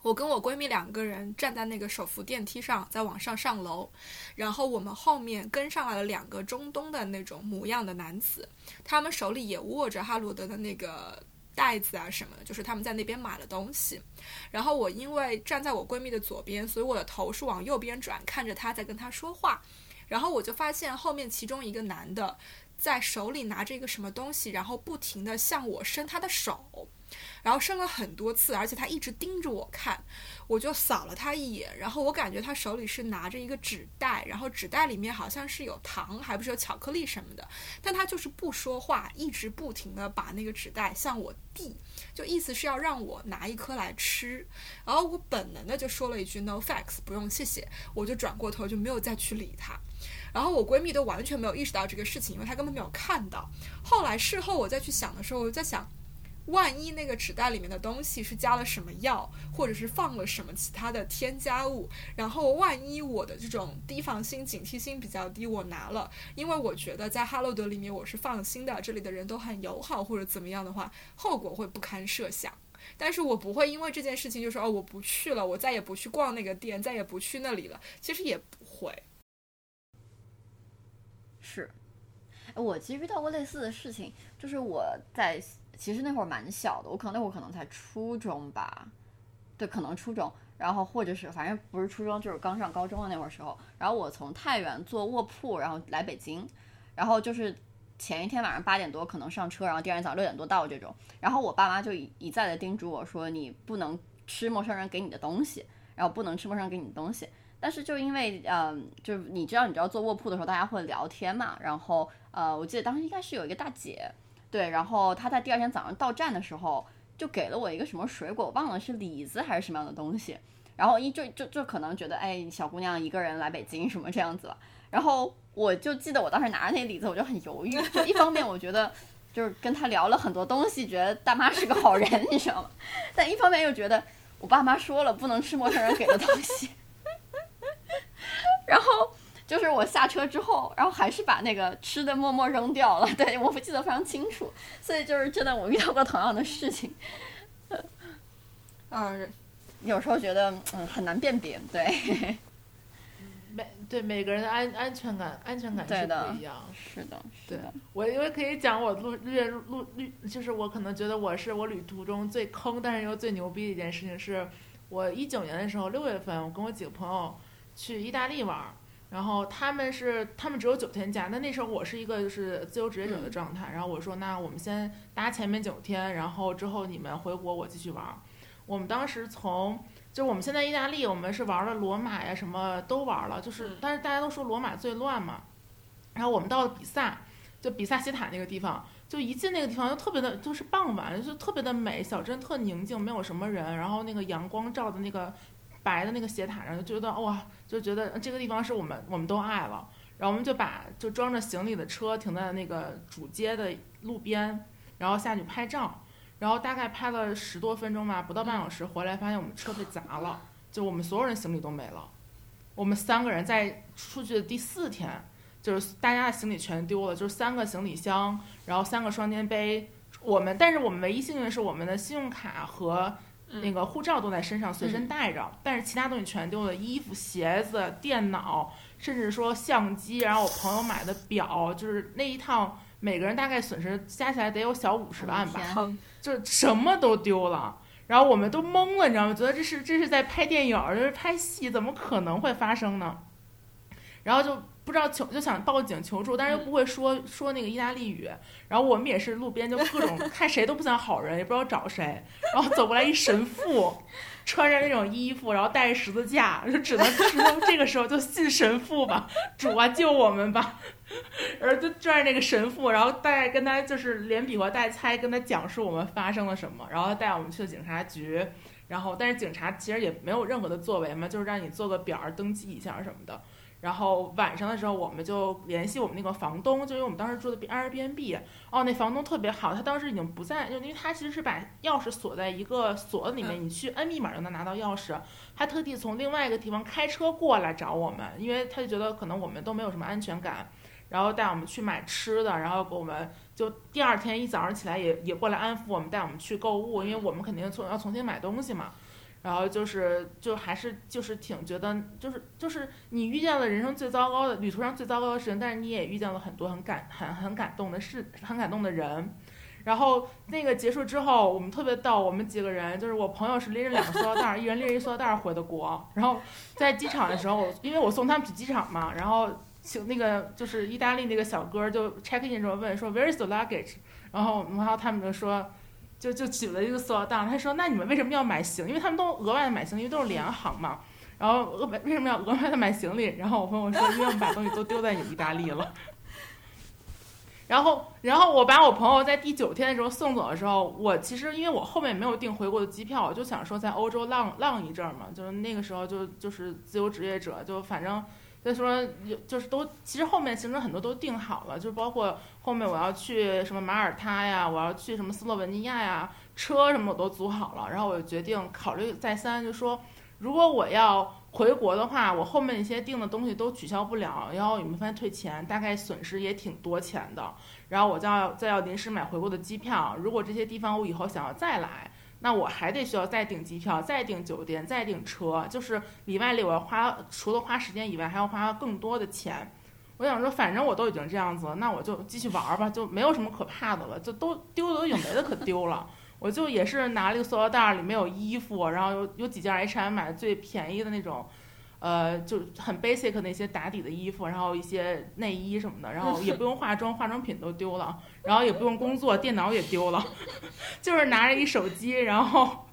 我跟我闺蜜两个人站在那个手扶电梯上，在往上上楼，然后我们后面跟上来了两个中东的那种模样的男子，他们手里也握着哈罗德的那个袋子啊什么的，就是他们在那边买了东西。然后我因为站在我闺蜜的左边，所以我的头是往右边转，看着他在跟他说话。然后我就发现后面其中一个男的在手里拿着一个什么东西，然后不停地向我伸他的手。然后伸了很多次，而且他一直盯着我看，我就扫了他一眼，然后我感觉他手里是拿着一个纸袋，然后纸袋里面好像是有糖，还不是有巧克力什么的，但他就是不说话，一直不停的把那个纸袋向我递，就意思是要让我拿一颗来吃，然后我本能的就说了一句 no thanks，不用谢谢，我就转过头就没有再去理他，然后我闺蜜都完全没有意识到这个事情，因为她根本没有看到，后来事后我再去想的时候，我在想。万一那个纸袋里面的东西是加了什么药，或者是放了什么其他的添加物，然后万一我的这种提防心、警惕心比较低，我拿了，因为我觉得在哈罗德里面我是放心的，这里的人都很友好或者怎么样的话，后果会不堪设想。但是我不会因为这件事情就说哦我不去了，我再也不去逛那个店，再也不去那里了。其实也不会。是，我其实遇到过类似的事情，就是我在。其实那会儿蛮小的，我可能那会儿可能才初中吧，对，可能初中，然后或者是反正不是初中，就是刚上高中的那会儿时候。然后我从太原坐卧铺，然后来北京，然后就是前一天晚上八点多可能上车，然后第二天早上六点多到这种。然后我爸妈就一再的叮嘱我说，你不能吃陌生人给你的东西，然后不能吃陌生人给你的东西。但是就因为嗯，就你知道，你知道坐卧铺的时候大家会聊天嘛，然后呃，我记得当时应该是有一个大姐。对，然后他在第二天早上到站的时候，就给了我一个什么水果，忘了是李子还是什么样的东西。然后一就就就可能觉得，哎，小姑娘一个人来北京什么这样子了。然后我就记得我当时拿着那李子，我就很犹豫。就一方面我觉得就是跟他聊了很多东西，觉得大妈是个好人，你知道吗？但一方面又觉得我爸妈说了不能吃陌生人给的东西。然后。就是我下车之后，然后还是把那个吃的默默扔掉了。对我不记得非常清楚，所以就是真的我遇到过同样的事情。嗯，有时候觉得嗯很难辨别，对，每对每个人的安安全感安全感是不一样。是的，是对的，我因为可以讲我路略路路旅，就是我可能觉得我是我旅途中最坑，但是又最牛逼的一件事情是，我一九年的时候六月份，我跟我几个朋友去意大利玩儿，然后他们是他们只有九天假，那那时候我是一个就是自由职业者的嗯状态，然后我说那我们先搭前面九天，然后之后你们回国我继续玩儿。我们当时从就我们现在意大利，我们是玩了罗马呀，什么都玩了，就是嗯但是大家都说罗马最乱嘛，然后我们到了比萨，就比萨斜塔那个地方，就一进那个地方就特别的，就是傍晚就特别的美，小镇特宁静，没有什么人，然后那个阳光照的那个白的那个斜塔上，就觉得哇，就觉得这个地方是我们我们都爱了。然后我们就把就装着行李的车停在那个主街的路边，然后下去拍照，然后大概拍了十多分钟吧，不到半小时，回来发现我们车被砸了，就我们所有人行李都没了。我们三个人在出去的第四天，就是大家的行李全丢了，就是三个行李箱，然后三个双肩背。我们，但是我们唯一幸运的是，我们的信用卡和那个护照都在身上，随身带着。但是其他东西全丢了，衣服、鞋子、电脑，甚至说相机，然后我朋友买的表，就是那一趟每个人大概损失加起来得有小五十万吧。就什么都丢了。然后我们都懵了，你知道吗？觉得这是这是在拍电影儿，这是拍戏，怎么可能会发生呢？然后就不知道求就想报警求助，但是又不会说说那个意大利语。然后我们也是路边就各种看谁都不像好人，也不知道找谁。然后走过来一神父，穿着那种衣服，然后带着十字架，就 只能这个时候就信神父吧，主啊救我们吧。然后就拽着那个神父，然后大概跟他就是连比划带猜，跟他讲述我们发生了什么，然后他带我们去了警察局，然后但是警察其实也没有任何的作为嘛，就是让你做个表儿登记一下什么的。然后晚上的时候，我们就联系我们那个房东，就因为我们当时住的 Airbnb，哦，那房东特别好，他当时已经不在，就因为他其实是把钥匙锁在一个锁子里面，你去摁密码就能拿到钥匙。他特地从另外一个地方开车过来找我们，因为他就觉得可能我们都没有什么安全感，然后带我们去买吃的，然后给我们就第二天一早上起来也也过来安抚我们，带我们去购物，因为我们肯定从要重新买东西嘛。然后就是就还是就是挺觉得就是就是你遇见了人生最糟糕的旅途上最糟糕的事情，但是你也遇见了很多很感很很感动的事，很感动的人。然后那个结束之后，我们特别逗，我们几个人就是我朋友是拎着两个塑料袋，一人拎着一塑料袋回的国。然后在机场的时候，因为我送他们去机场嘛，然后请那个就是意大利那个小哥就 check in 时候问说 Where is the luggage？然后然后他们就说。就就举了一个塑料袋，他说：“那你们为什么要买行？因为他们都额外的买行李，因为都是联航嘛。然后额外为什么要额外的买行李？然后我朋友说，因为我们把东西都丢在你意大利了。然后，然后我把我朋友在第九天的时候送走的时候，我其实因为我后面没有订回国的机票，我就想说在欧洲浪浪一阵嘛，就是那个时候就就是自由职业者，就反正所以说有就是都其实后面行程很多都定好了，就包括后面我要去什么马耳他呀，我要去什么斯洛文尼亚呀，车什么我都租好了，然后我就决定考虑再三，就说如果我要回国的话，我后面一些订的东西都取消不了，然后你们发现退钱，大概损失也挺多钱的。然后我就要再要临时买回国的机票，如果这些地方我以后想要再来，那我还得需要再订机票、再订酒店、再订车，就是里外里我要花除了花时间以外，还要花更多的钱。我想说，反正我都已经这样子了，那我就继续玩儿吧，就没有什么可怕的了，就都丢的都已经没的可丢了。我就也是拿了一个塑料袋，里面有衣服，然后有有几件 H&M 买的最便宜的那种，呃，就很 basic 那些打底的衣服，然后一些内衣什么的，然后也不用化妆，化妆品都丢了，然后也不用工作，电脑也丢了，就是拿着一手机，然后。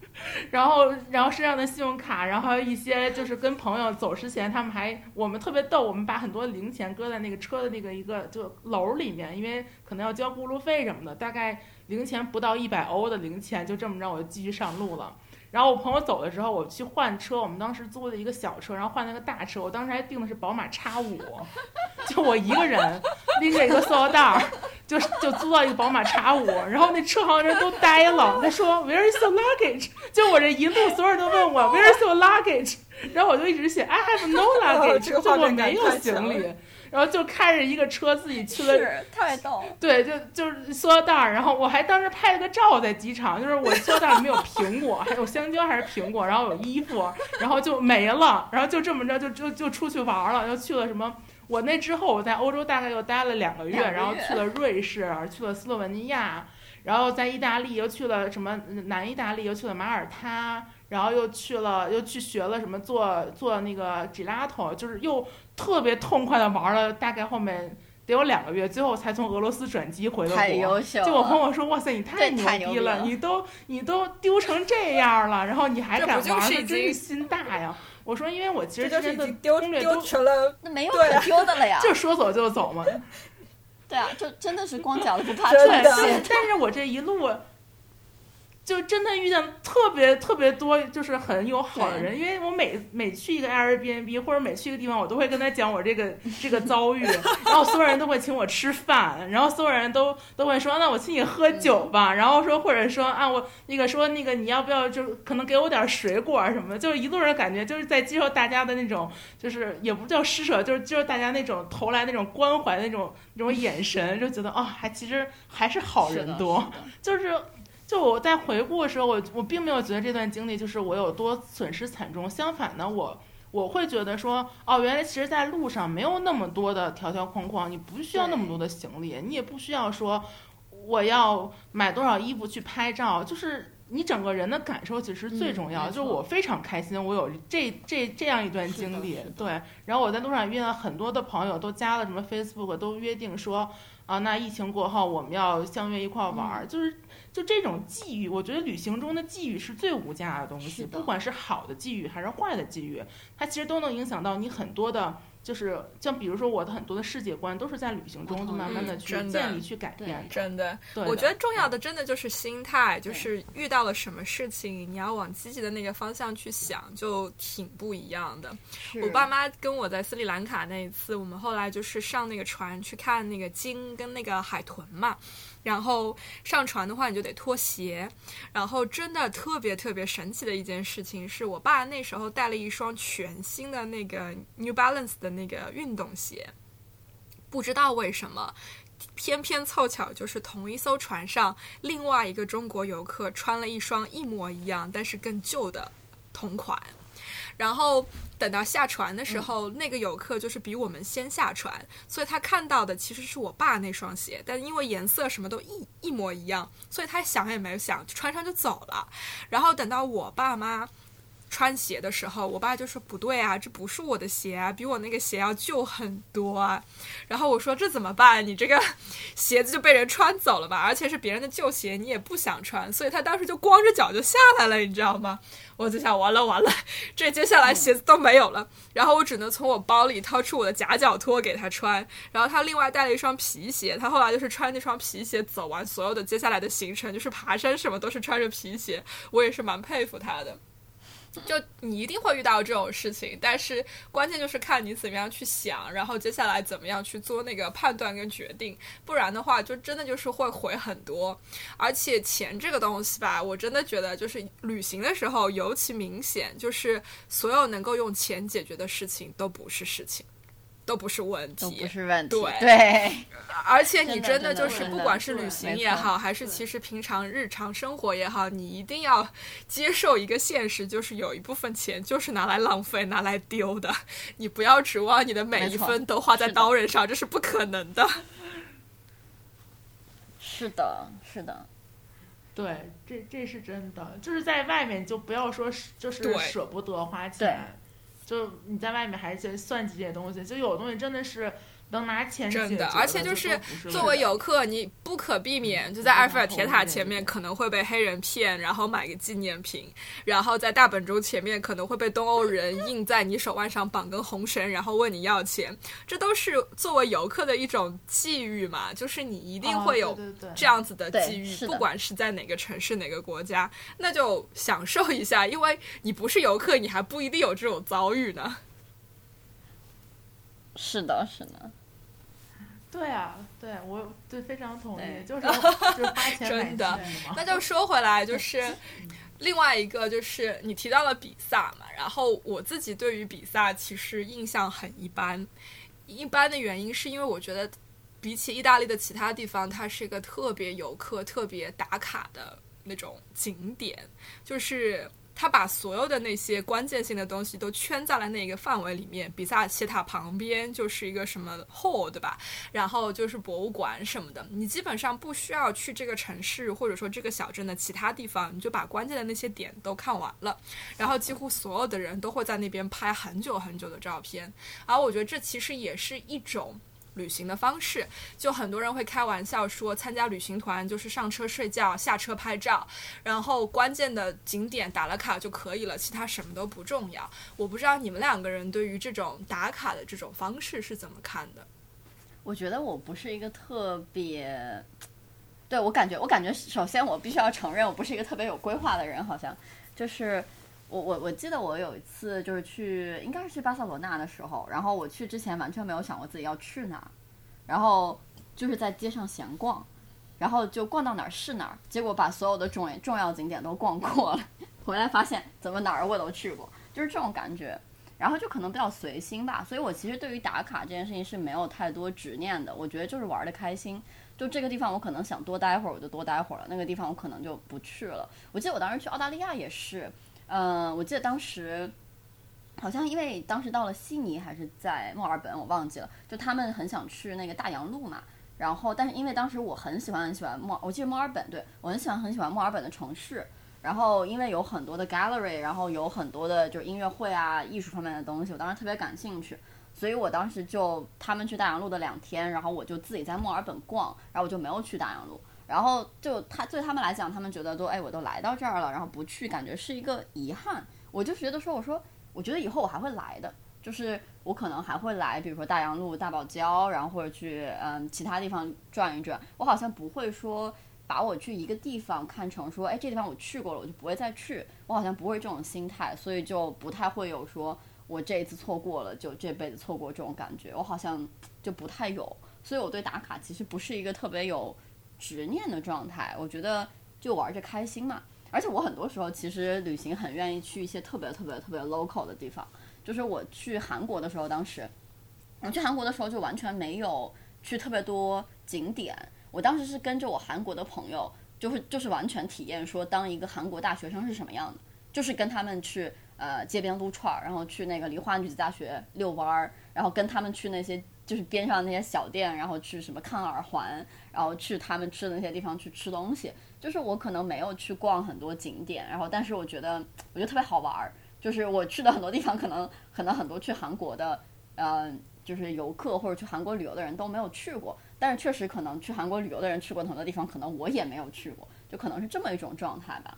然后，然后身上的信用卡，然后一些就是跟朋友走之前，他们还我们特别逗，我们把很多零钱搁在那个车的那个一个就篓里面，因为可能要交过路费什么的，大概零钱不到一百欧的零钱，就这么着我就继续上路了。然后我朋友走的时候，我去换车，我们当时租的一个小车，然后换了个大车，我当时还订的是宝马叉五，就我一个人拎着一个塑料袋儿，就就租到一个宝马叉五，然后那车行人都呆了，他说 Where is your luggage？就我这一路所有人都问我 Where is your luggage？然后我就一直写 I have no luggage，就我没有行李了。然后就开着一个车自己去了，是太逗。对，就就是塑料袋儿，然后我还当时拍了个照在机场，就是我塑料袋儿里面有苹果，还有香蕉还是苹果，然后有衣服，然后就没了，然后就这么着就就就出去玩了，又去了什么？我那之后我在欧洲大概又待了两个月，两个月然后去了瑞士，去了斯洛文尼亚，然后在意大利又去了什么南意大利，又去了马耳他，然后又去了又去学了什么做做那个 gelato，就是又特别痛快的玩了大概后面得有两个月，最后才从俄罗斯转机回的太国。优秀！就我朋友说，哇塞，你太牛逼了，了你都你都丢成这样了，然后你还敢玩，就是已这真是心大呀！我说，因为我其这就是实之前的丢丢攻略都成了，那没有可丢的了呀。就说走就走嘛，对啊，就真的是光脚的不怕穿鞋。但是我这一路。就真的遇见特别特别多，就是很有好的人，因为我每每去一个 Airbnb 或者每去一个地方，我都会跟他讲我这个 这个遭遇，然后所有人都会请我吃饭，然后所有人都都会说，那我请你喝酒吧，然后说或者说啊我那个说那个你要不要就可能给我点水果什么的，就是一路人感觉就是在接受大家的那种，就是也不叫施舍，就是就是大家那种投来那种关怀那种那种眼神，就觉得啊、还其实还是好人多，就是。就我在回顾的时候，我我并没有觉得这段经历就是我有多损失惨重，相反呢，我我会觉得说，哦，原来其实在路上没有那么多的条条框框，你不需要那么多的行李，你也不需要说我要买多少衣服去拍照，就是你整个人的感受其实最重要。嗯就是我非常开心，我有这这这样一段经历对。然后我在路上遇到很多的朋友，都加了什么 Facebook，都约定说。啊，那疫情过后我们要相约一块儿玩儿，嗯就是就这种际遇，我觉得旅行中的际遇是最无价的东西，不管是好的际遇还是坏的际遇，它其实都能影响到你很多的，就是像比如说我的很多的世界观都是在旅行中就慢慢的去建立、去改变的。真的。对的，我觉得重要的真的就是心态，就是遇到了什么事情，你要往积极的那个方向去想，就挺不一样的。我爸妈跟我在斯里兰卡那一次，我们后来就是上那个船去看那个鲸跟那个海豚嘛。然后上船的话，你就得脱鞋。然后真的特别特别神奇的一件事情是，我爸那时候带了一双全新的那个 New Balance 的那个运动鞋，不知道为什么。偏偏凑巧，就是同一艘船上，另外一个中国游客穿了一双一模一样，但是更旧的同款。然后等到下船的时候，那个游客就是比我们先下船，所以他看到的其实是我爸那双鞋，但因为颜色什么都一一模一样，所以他想也没有想，穿上就走了。然后等到我爸妈。穿鞋的时候，我爸就说不对啊，这不是我的鞋啊，比我那个鞋要旧很多啊。然后我说这怎么办？你这个鞋子就被人穿走了吧，而且是别人的旧鞋，你也不想穿，所以他当时就光着脚就下来了，你知道吗？我就想完了完了，这接下来鞋子都没有了，然后我只能从我包里掏出我的夹脚拖给他穿，然后他另外带了一双皮鞋，他后来就是穿那双皮鞋走完所有的接下来的行程，就是爬山什么都是穿着皮鞋，我也是蛮佩服他的。就你一定会遇到这种事情，但是关键就是看你怎么样去想，然后接下来怎么样去做那个判断跟决定，不然的话就真的就是会毁很多。而且钱这个东西吧，我真的觉得就是旅行的时候尤其明显，就是所有能够用钱解决的事情都不是事情。都不是问题，都不是问题。对对，而且你真的就是，不管是旅行也好，还是其实平常日常生活也好，你一定要接受一个现实，就是有一部分钱就是拿来浪费、拿来丢的。你不要指望你的每一分都花在刀刃上，这是不可能的。是的，是的，对，这这是真的，就是在外面就不要说就是舍不得花钱，就你在外面还是算计这些东西，就有的东西真的是能拿钱解决真的，而且就就是作为游客，你不可避免就在埃菲尔铁塔前面可能会被黑人骗，然后买个纪念品，然后在大本钟前面可能会被东欧人印在你手腕上绑根红绳，然后问你要钱，这都是作为游客的一种际遇嘛，就是你一定哦会有这样子的际遇，不管是在哪个城市、哪个国家，那就享受一下，因为你不是游客，你还不一定有这种遭遇呢。是的，是的，对啊，对我对非常同意，就是就是花钱买真的。那就说回来，就是另外一个，就是你提到了比萨嘛，然后我自己对于比萨其实印象很一般，一般的原因是因为我觉得，比起意大利的其他地方，它是一个特别游客、特别打卡的那种景点，就是。他把所有的那些关键性的东西都圈在了那个范围里面。比萨斜塔旁边就是一个什么 hall，对吧？然后就是博物馆什么的。你基本上不需要去这个城市或者说这个小镇的其他地方，你就把关键的那些点都看完了。然后几乎所有的人都会在那边拍很久很久的照片。而我觉得这其实也是一种。旅行的方式，就很多人会开玩笑说，参加旅行团就是上车睡觉，下车拍照，然后关键的景点打了卡就可以了，其他什么都不重要。我不知道你们两个人对于这种打卡的这种方式是怎么看的？我觉得我不是一个特别，对我感觉，我感觉首先我必须要承认，我不是一个特别有规划的人，好像就是。我我我记得我有一次就是去，应该是去巴塞罗那的时候，然后我去之前完全没有想过自己要去哪，然后就是在街上闲逛，然后就逛到哪儿是哪儿，结果把所有的重重要景点都逛过了，回来发现怎么哪儿我都去过，就是这种感觉，然后就可能比较随心吧，所以我其实对于打卡这件事情是没有太多执念的，我觉得就是玩的开心，就这个地方我可能想多待会儿我就多待会儿了，那个地方我可能就不去了。我记得我当时去澳大利亚也是。嗯，我记得当时好像因为当时到了悉尼还是在墨尔本，我忘记了。就他们很想去那个大洋路嘛，然后但是因为当时我很喜欢很喜欢墨，我记得墨尔本，对我很喜欢很喜欢墨尔本的城市。然后因为有很多的 gallery，然后有很多的就是音乐会啊、艺术方面的东西，我当时特别感兴趣。所以我当时就他们去大洋路的两天，然后我就自己在墨尔本逛，然后我就没有去大洋路。然后就他对他们来讲，他们觉得都哎，我都来到这儿了，然后不去，感觉是一个遗憾。我就觉得说，我说我觉得以后我还会来的，就是我可能还会来，比如说大洋路、大堡礁，然后或者去嗯其他地方转一转。我好像不会说把我去一个地方看成说，哎，这地方我去过了，我就不会再去。我好像不会这种心态，所以就不太会有说我这一次错过了，就这辈子错过这种感觉。我好像就不太有，所以我对打卡其实不是一个特别有。执念的状态，我觉得就玩着开心嘛。而且我很多时候其实旅行很愿意去一些特别特别特别 local 的地方。就是我去韩国的时候，当时我去韩国的时候就完全没有去特别多景点。我当时是跟着我韩国的朋友，就是就是完全体验说当一个韩国大学生是什么样的，就是跟他们去呃街边撸串儿，然后去那个梨花女子大学遛弯儿，然后跟他们去那些。就是边上那些小店，然后去什么看耳环，然后去他们吃的那些地方去吃东西。就是我可能没有去逛很多景点，然后但是我觉得我觉得特别好玩儿。就是我去的很多地方，可能可能很多去韩国的，嗯，就是游客或者去韩国旅游的人都没有去过。但是确实可能去韩国旅游的人去过很多地方，可能我也没有去过，就可能是这么一种状态吧。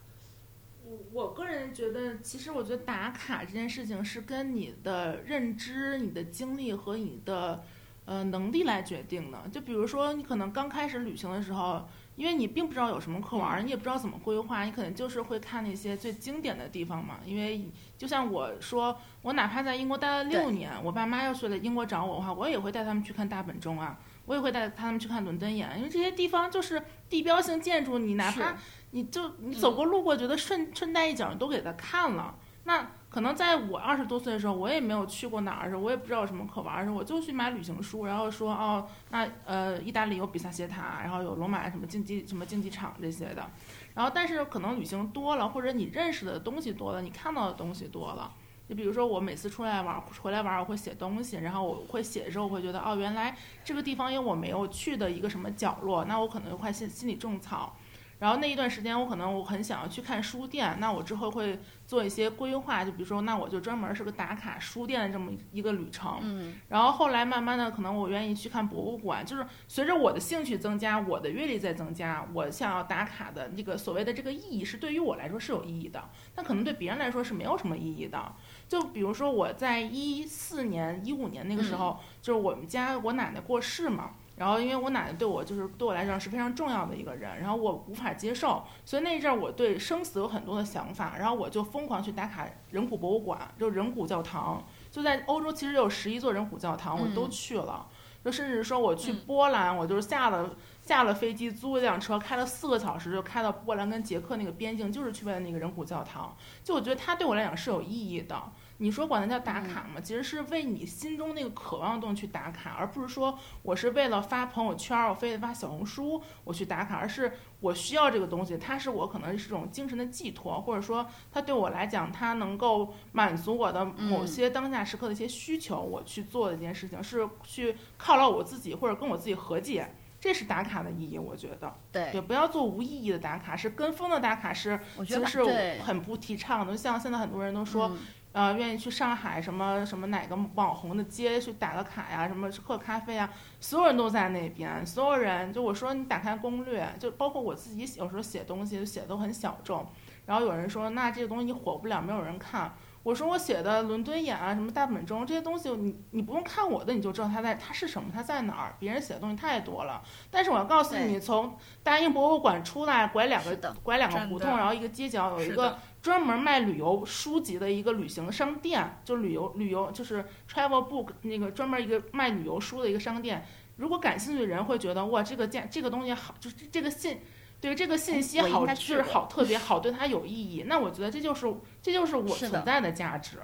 我个人觉得，其实我觉得打卡这件事情是跟你的认知、你的经历和你的。呃，能力来决定的。就比如说，你可能刚开始旅行的时候，因为你并不知道有什么可玩，你也不知道怎么规划，你可能就是会看那些最经典的地方嘛。因为就像我说，我哪怕在英国待了六年，我爸妈要是来英国找我的话，我也会带他们去看大本钟啊，我也会带他们去看伦敦眼，因为这些地方就是地标性建筑，你哪怕你就你走过路过，觉得顺顺带一脚都给他看了，那。可能在我二十多岁的时候，我也没有去过哪儿，我也不知道有什么可玩儿的，我就去买旅行书，然后说哦，那呃，意大利有比萨斜塔，然后有罗马什么竞技什么竞技场这些的，然后但是可能旅行多了，或者你认识的东西多了，你看到的东西多了，就比如说我每次出来玩回来玩，我会写东西，然后我会写的时候，我会觉得哦，原来这个地方有我没有去的一个什么角落，那我可能就快心心里种草。然后那一段时间，我可能我很想要去看书店，那我之后会做一些规划，就比如说，那我就专门是个打卡书店的这么一个旅程。嗯。然后后来慢慢的，可能我愿意去看博物馆，就是随着我的兴趣增加，我的阅历在增加，我想要打卡的那个所谓的这个意义是对于我来说是有意义的，但可能对别人来说是没有什么意义的。就比如说我在一四年、一五年那个时候，就是我们家我奶奶过世嘛。然后，因为我奶奶对我就是对我来讲是非常重要的一个人，然后我无法接受，所以那一阵儿我对生死有很多的想法，然后我就疯狂去打卡人骨博物馆，就人骨教堂，就在欧洲其实有十一座人骨教堂，我都去了，就甚至说我去波兰，我就是下了。下了飞机租一辆车，开了四个小时就开到波兰跟捷克那个边境，就是去为了那个人骨教堂。就我觉得它对我来讲是有意义的。你说管它叫打卡吗？其实是为你心中那个渴望的东西去打卡，而不是说我是为了发朋友圈，我非得发小红书我去打卡，而是我需要这个东西，它是我可能是一种精神的寄托，或者说它对我来讲，它能够满足我的某些当下时刻的一些需求，我去做的一件事情是去犒劳我自己或者跟我自己和解，这是打卡的意义，我觉得。对对，不要做无意义的打卡，是跟风的打卡是，我觉得其实是很不提倡的。像现在很多人都说。嗯呃，愿意去上海什么什么哪个网红的街去打个卡呀，什么喝咖啡啊，所有人都在那边，所有人就我说你打开攻略，就包括我自己有时候写东西就写的都很小众，然后有人说那这个东西火不了，没有人看。我说我写的伦敦眼啊，什么大本钟这些东西，你你不用看我的，你就知道它在它是什么，它在哪儿。别人写的东西太多了，但是我要告诉你，从大英博物馆出来，拐两个拐两个胡同，然后一个街角有一个专门卖旅游书籍的一个旅行商店，就旅游旅游就是 travel book 那个专门一个卖旅游书的一个商店。如果感兴趣的人会觉得哇，这个件这个东西好，就是这个信，对这个信息好，就是好特别 好，对它有意义。那我觉得这就是这就是我存在的价值。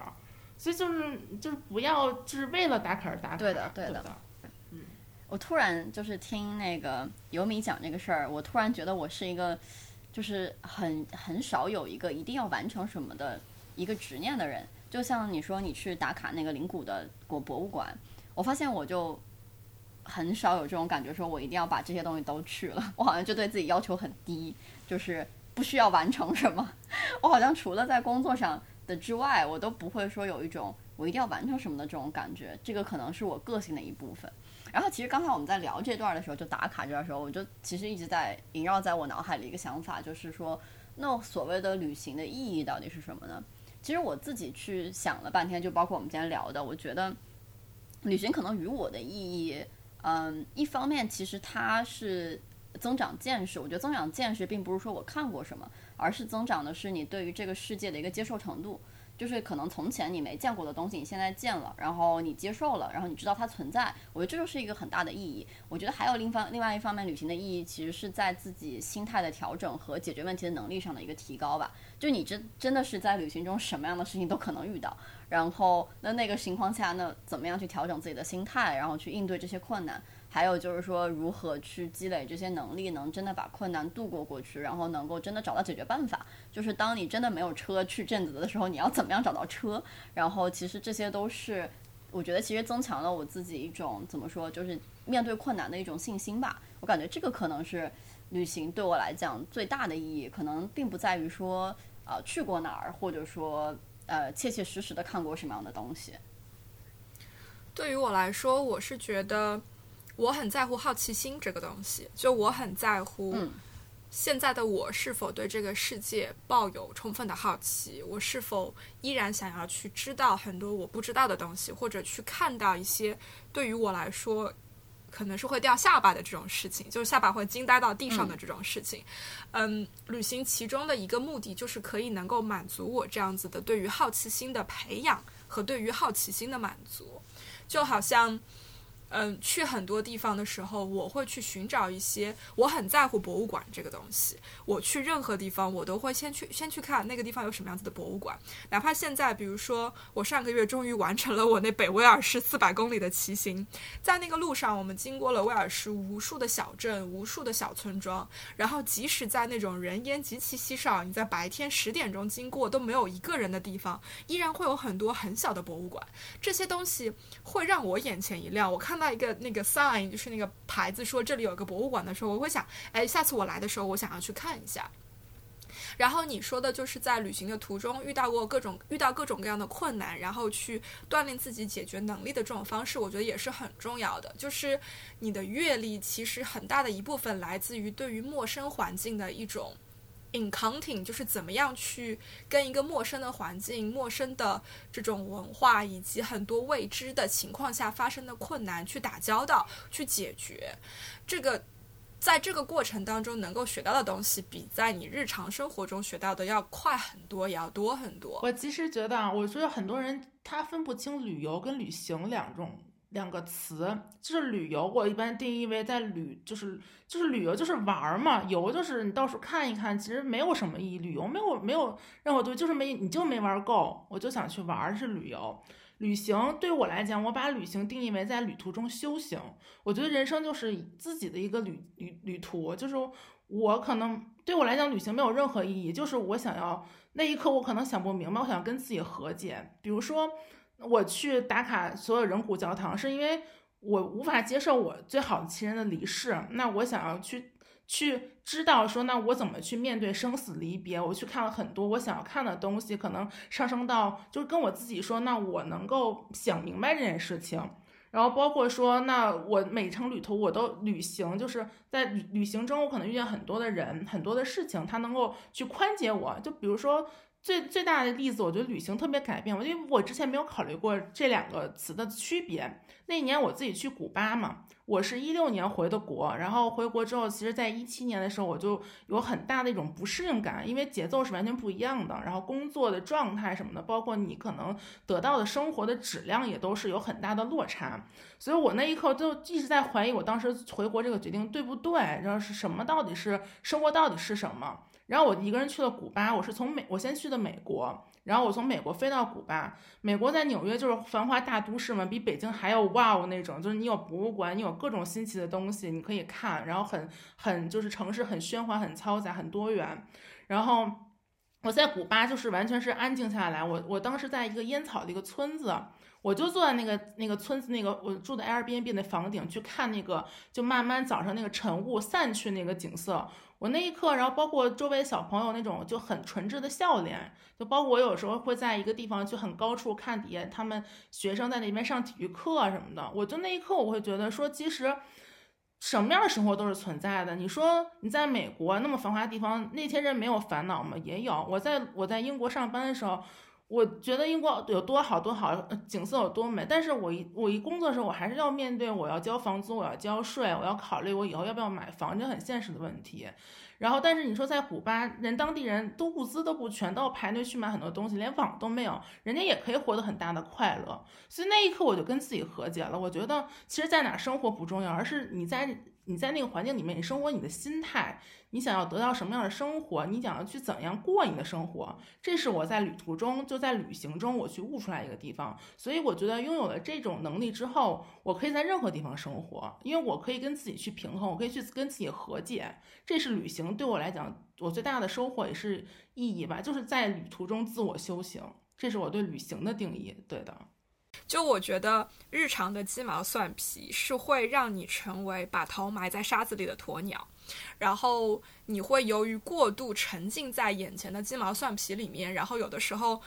所以就是就是不要就是为了打卡而打卡。对的对的嗯。我突然就是听那个尤米讲这个事儿，我突然觉得我是一个，就是很很少有一个一定要完成什么的一个执念的人。就像你说你去打卡那个灵谷的国博物馆，我发现我就很少有这种感觉，说我一定要把这些东西都去了。我好像就对自己要求很低，就是不需要完成什么。我好像除了在工作上的之外，我都不会说有一种我一定要完成什么的这种感觉。这个可能是我个性的一部分。然后其实刚才我们在聊这段的时候，就打卡这段时候，我就其实一直在萦绕在我脑海里一个想法，就是说，那所谓的旅行的意义到底是什么呢？其实我自己去想了半天，就包括我们今天聊的，我觉得旅行可能与我的意义，嗯，一方面其实它是增长见识，我觉得增长见识并不是说我看过什么，而是增长的是你对于这个世界的一个接受程度。就是可能从前你没见过的东西，你现在见了，然后你接受了，然后你知道它存在，我觉得这就是一个很大的意义。我觉得还有另一方另外一方面，旅行的意义其实是在自己心态的调整和解决问题的能力上的一个提高吧。就你真真的是在旅行中什么样的事情都可能遇到，然后那那个情况下，那怎么样去调整自己的心态，然后去应对这些困难。还有就是说，如何去积累这些能力，能真的把困难度过过去，然后能够真的找到解决办法。就是当你真的没有车去镇子的时候，你要怎么样找到车？然后其实这些都是，我觉得其实增强了我自己一种怎么说，就是面对困难的一种信心吧。我感觉这个可能是旅行对我来讲最大的意义，可能并不在于说呃去过哪儿，或者说呃切切实实的看过什么样的东西。对于我来说，我是觉得我很在乎好奇心这个东西，就我很在乎嗯现在的我是否对这个世界抱有充分的好奇，我是否依然想要去知道很多我不知道的东西，或者去看到一些对于我来说可能是会掉下巴的这种事情，就是下巴会惊呆到地上的这种事情。嗯，旅行其中的一个目的就是可以能够满足我这样子的对于好奇心的培养和对于好奇心的满足，就好像。嗯，去很多地方的时候，我会去寻找一些我很在乎博物馆这个东西。我去任何地方，我都会先去先去看那个地方有什么样子的博物馆。哪怕现在，比如说我上个月终于完成了我那北威尔士四百公里的骑行，在那个路上，我们经过了威尔士无数的小镇、无数的小村庄，然后即使在那种人烟极其稀少，你在白天十点钟经过都没有一个人的地方，依然会有很多很小的博物馆。这些东西会让我眼前一亮。我看到一个那个 sign，就是那个牌子说这里有个博物馆的时候，我会想，哎，下次我来的时候，我想要去看一下。然后你说的就是在旅行的途中遇到过各种遇到各种各样的困难，然后去锻炼自己解决能力的这种方式，我觉得也是很重要的。就是你的阅历其实很大的一部分来自于对于陌生环境的一种 encounting，就是怎么样去跟一个陌生的环境、陌生的这种文化以及很多未知的情况下发生的困难去打交道、去解决。这个在这个过程当中能够学到的东西，比在你日常生活中学到的要快很多，也要多很多。我其实觉得啊，我觉得很多人他分不清旅游跟旅行两种两个词，就是旅游，我一般定义为在旅，就是就是旅游就是玩儿嘛，游就是你到处看一看，其实没有什么意义。旅游没有没有任何对，就是没你就没玩够，我就想去玩儿是旅游。旅行对我来讲，我把旅行定义为在旅途中修行。我觉得人生就是自己的一个旅旅旅途，就是我可能对我来讲，旅行没有任何意义，就是我想要那一刻我可能想不明白，我想跟自己和解，比如说。我去打卡所有人骨教堂，是因为我无法接受我最好的亲人的离世。那我想要去去知道说，那我怎么去面对生死离别？我去看了很多我想要看的东西，可能上升到就是跟我自己说，那我能够想明白这件事情。然后包括说，那我每程旅途我都旅行，就是在旅旅行中，我可能遇见很多的人，很多的事情，他能够去宽解我。就比如说。最最大的例子，我觉得旅行特别改变我，因为我之前没有考虑过这两个词的区别。那一年我自己去古巴嘛，我是一六年回的国，然后回国之后，其实在一七年的时候，我就有很大的一种不适应感，因为节奏是完全不一样的，然后工作的状态什么的，包括你可能得到的生活的质量也都是有很大的落差。所以我那一刻就一直在怀疑，我当时回国这个决定对不对？然后是什么？到底是生活到底是什么？然后我一个人去了古巴，我是从美，我先去的美国，然后我从美国飞到古巴。美国在纽约就是繁华大都市嘛，比北京还要哇哦那种，就是你有博物馆，你有各种新奇的东西你可以看，然后很很就是城市很喧哗、很嘈杂、很多元。然后我在古巴就是完全是安静下来，我我当时在一个烟草的一个村子，我就坐在那个那个村子那个我住的 Airbnb 的房顶去看那个，就慢慢早上那个晨雾散去那个景色。我那一刻，然后包括周围小朋友那种就很纯挚的笑脸，就包括我有时候会在一个地方去很高处看底下他们学生在那边上体育课什么的，我就那一刻我会觉得说，其实什么样的生活都是存在的。你说你在美国那么繁华的地方，那些人没有烦恼吗？也有。我在我在英国上班的时候。我觉得英国有多好多好，景色有多美，但是我一我一工作的时候，我还是要面对我要交房租，我要交税，我要考虑我以后要不要买房，这很现实的问题。然后，但是你说在古巴，人当地人都物资都不全，都要排队去买很多东西，连网都没有，人家也可以活得很大的快乐。所以那一刻我就跟自己和解了。我觉得其实在哪生活不重要，而是你在。你在那个环境里面，你生活，你的心态，你想要得到什么样的生活，你想要去怎样过你的生活，这是我在旅途中，就在旅行中，我去悟出来一个地方。所以我觉得拥有了这种能力之后，我可以在任何地方生活，因为我可以跟自己去平衡，我可以去跟自己和解。这是旅行对我来讲，我最大的收获也是意义吧，就是在旅途中自我修行。这是我对旅行的定义。对的。就我觉得，日常的鸡毛蒜皮是会让你成为把头埋在沙子里的鸵鸟，然后你会由于过度沉浸在眼前的鸡毛蒜皮里面，然后有的时候。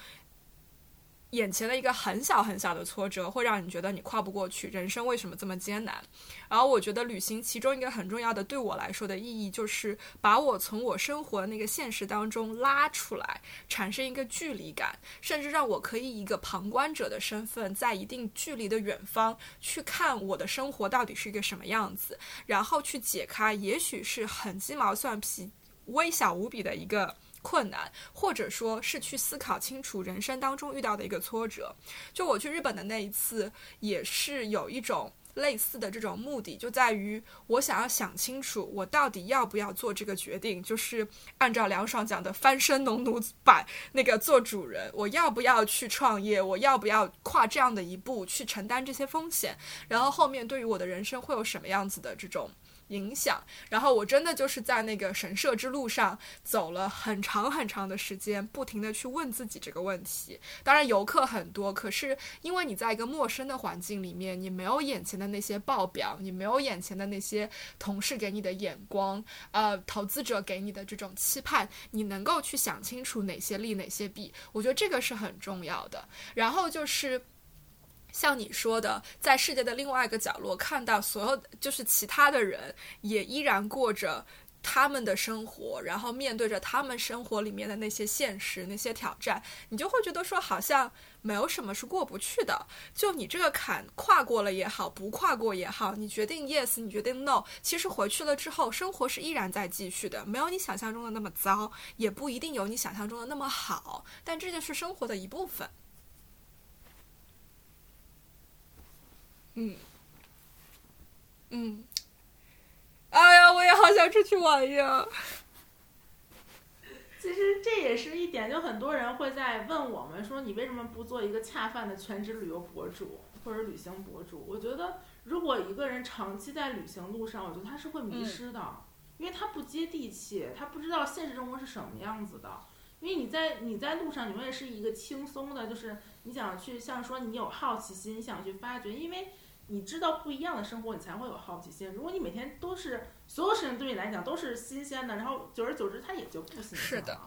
眼前的一个很小很小的挫折，会让你觉得你跨不过去，人生为什么这么艰难？然后我觉得旅行其中一个很重要的对我来说的意义，就是把我从我生活的那个现实当中拉出来，产生一个距离感，甚至让我可以一个旁观者的身份，在一定距离的远方去看我的生活到底是一个什么样子，然后去解开，也许是很鸡毛蒜皮、微小无比的一个。困难，或者说是去思考清楚人生当中遇到的一个挫折。就我去日本的那一次，也是有一种类似的这种目的，就在于我想要想清楚，我到底要不要做这个决定，就是按照梁爽讲的翻身农奴版那个做主人，我要不要去创业，我要不要跨这样的一步去承担这些风险，然后后面对于我的人生会有什么样子的这种。影响，然后我真的就是在那个神社之路上走了很长很长的时间，不停的去问自己这个问题。当然游客很多，可是因为你在一个陌生的环境里面，你没有眼前的那些报表，你没有眼前的那些同事给你的眼光，呃，投资者给你的这种期盼，你能够去想清楚哪些利哪些弊，我觉得这个是很重要的。然后就是。像你说的，在世界的另外一个角落，看到所有就是其他的人也依然过着他们的生活，然后面对着他们生活里面的那些现实、那些挑战，你就会觉得说，好像没有什么是过不去的。就你这个坎跨过了也好，不跨过也好，你决定 yes，你决定 no，其实回去了之后，生活是依然在继续的，没有你想象中的那么糟，也不一定有你想象中的那么好，但这就是生活的一部分。嗯嗯，哎呀，我也好想出去玩呀。其实这也是一点，就很多人会在问我们说，你为什么不做一个恰饭的全职旅游博主或者旅行博主？我觉得，如果一个人长期在旅行路上，我觉得他是会迷失的，因为他不接地气，他不知道现实生活是什么样子的。因为你在你在路上永远是一个轻松的，就是你想去像说你有好奇心，你想去发掘，因为你知道不一样的生活，你才会有好奇心。如果你每天都是所有事情对你来讲都是新鲜的，然后久而久之它也就不新鲜了。是的。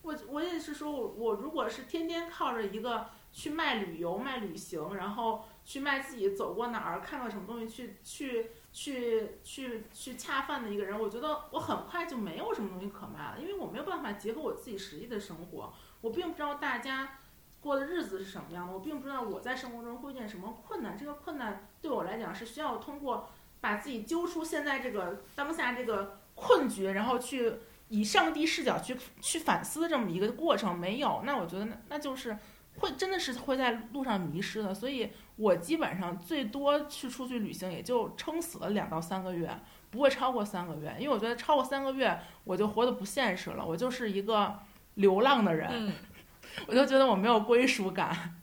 我我也是说，我我如果是天天靠着一个去卖旅游、卖旅行，然后去卖自己走过哪儿、看到什么东西去去去去去恰饭的一个人，我觉得我很快就没有什么东西可卖了，因为我没有办法结合我自己实际的生活，我并不知道大家过的日子是什么样的，我并不知道我在生活中会遇见什么困难，这个困难对我来讲是需要通过把自己揪出现在这个当下这个困局，然后去。以上帝视角去去反思这么一个过程没有，那我觉得那那就是会真的是会在路上迷失的。所以我基本上最多去出去旅行也就撑死了两到三个月，不会超过三个月，因为我觉得超过三个月我就活得不现实了，我就是一个流浪的人，我就觉得我没有归属感。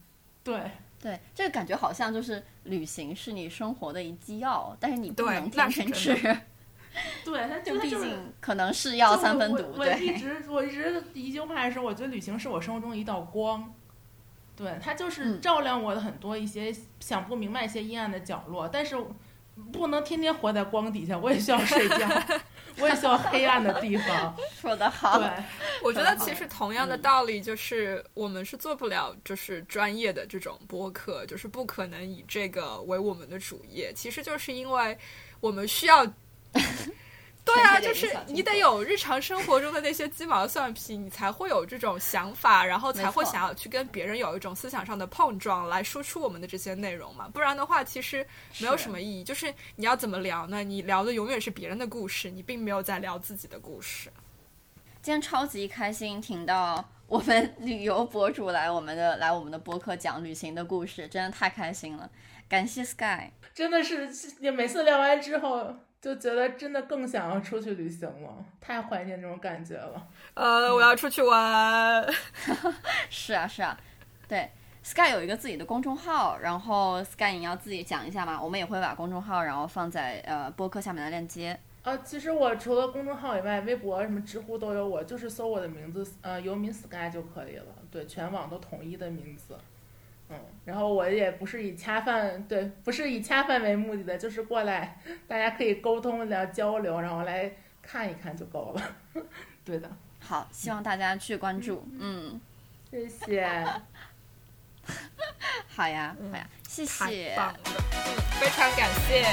对对，这个感觉好像就是旅行是你生活的一剂药，但是你不能天天吃。对，它 就毕竟可能是药三分毒。我一直我一直一句话说，我觉得旅行是我生活中一道光，对，它就是照亮我的很多一些想不明白一些阴暗的角落。但是不能天天活在光底下，我也需要睡觉，我也喜欢黑暗的地方。说得好，对，我觉得其实同样的道理就是我们是做不了就是专业的这种播客，就是不可能以这个为我们的主业。其实就是因为我们需要。对啊，就是你得有日常生活中的那些鸡毛蒜皮，你才会有这种想法，然后才会想要去跟别人有一种思想上的碰撞，来说出我们的这些内容嘛。不然的话，其实没有什么意义。就是你要怎么聊呢？你聊的永远是别人的故事，你并没有在聊自己的故事。今天超级开心，听到我们 旅游博主来我们的来我们的播客讲旅行的故事，真的太开心了。感谢 Sky，真的是你每次聊完之后。就觉得真的更想要出去旅行了，太怀念这种感觉了。呃，我要出去玩。是啊，是啊，对，Sky 有一个自己的公众号，然后 Sky 你要自己讲一下嘛？我们也会把公众号然后放在呃播客下面的链接。呃，其实我除了公众号以外，微博什么知乎都有我，就是搜我的名字，呃，游民 Sky 就可以了。对，全网都统一的名字。嗯，然后我也不是以恰饭，对，不是以恰饭为目的的，就是过来，大家可以沟通聊交流，然后来看一看就够了。对的。好，希望大家去关注。嗯，谢谢。好呀，好呀，谢谢。嗯，非常感谢。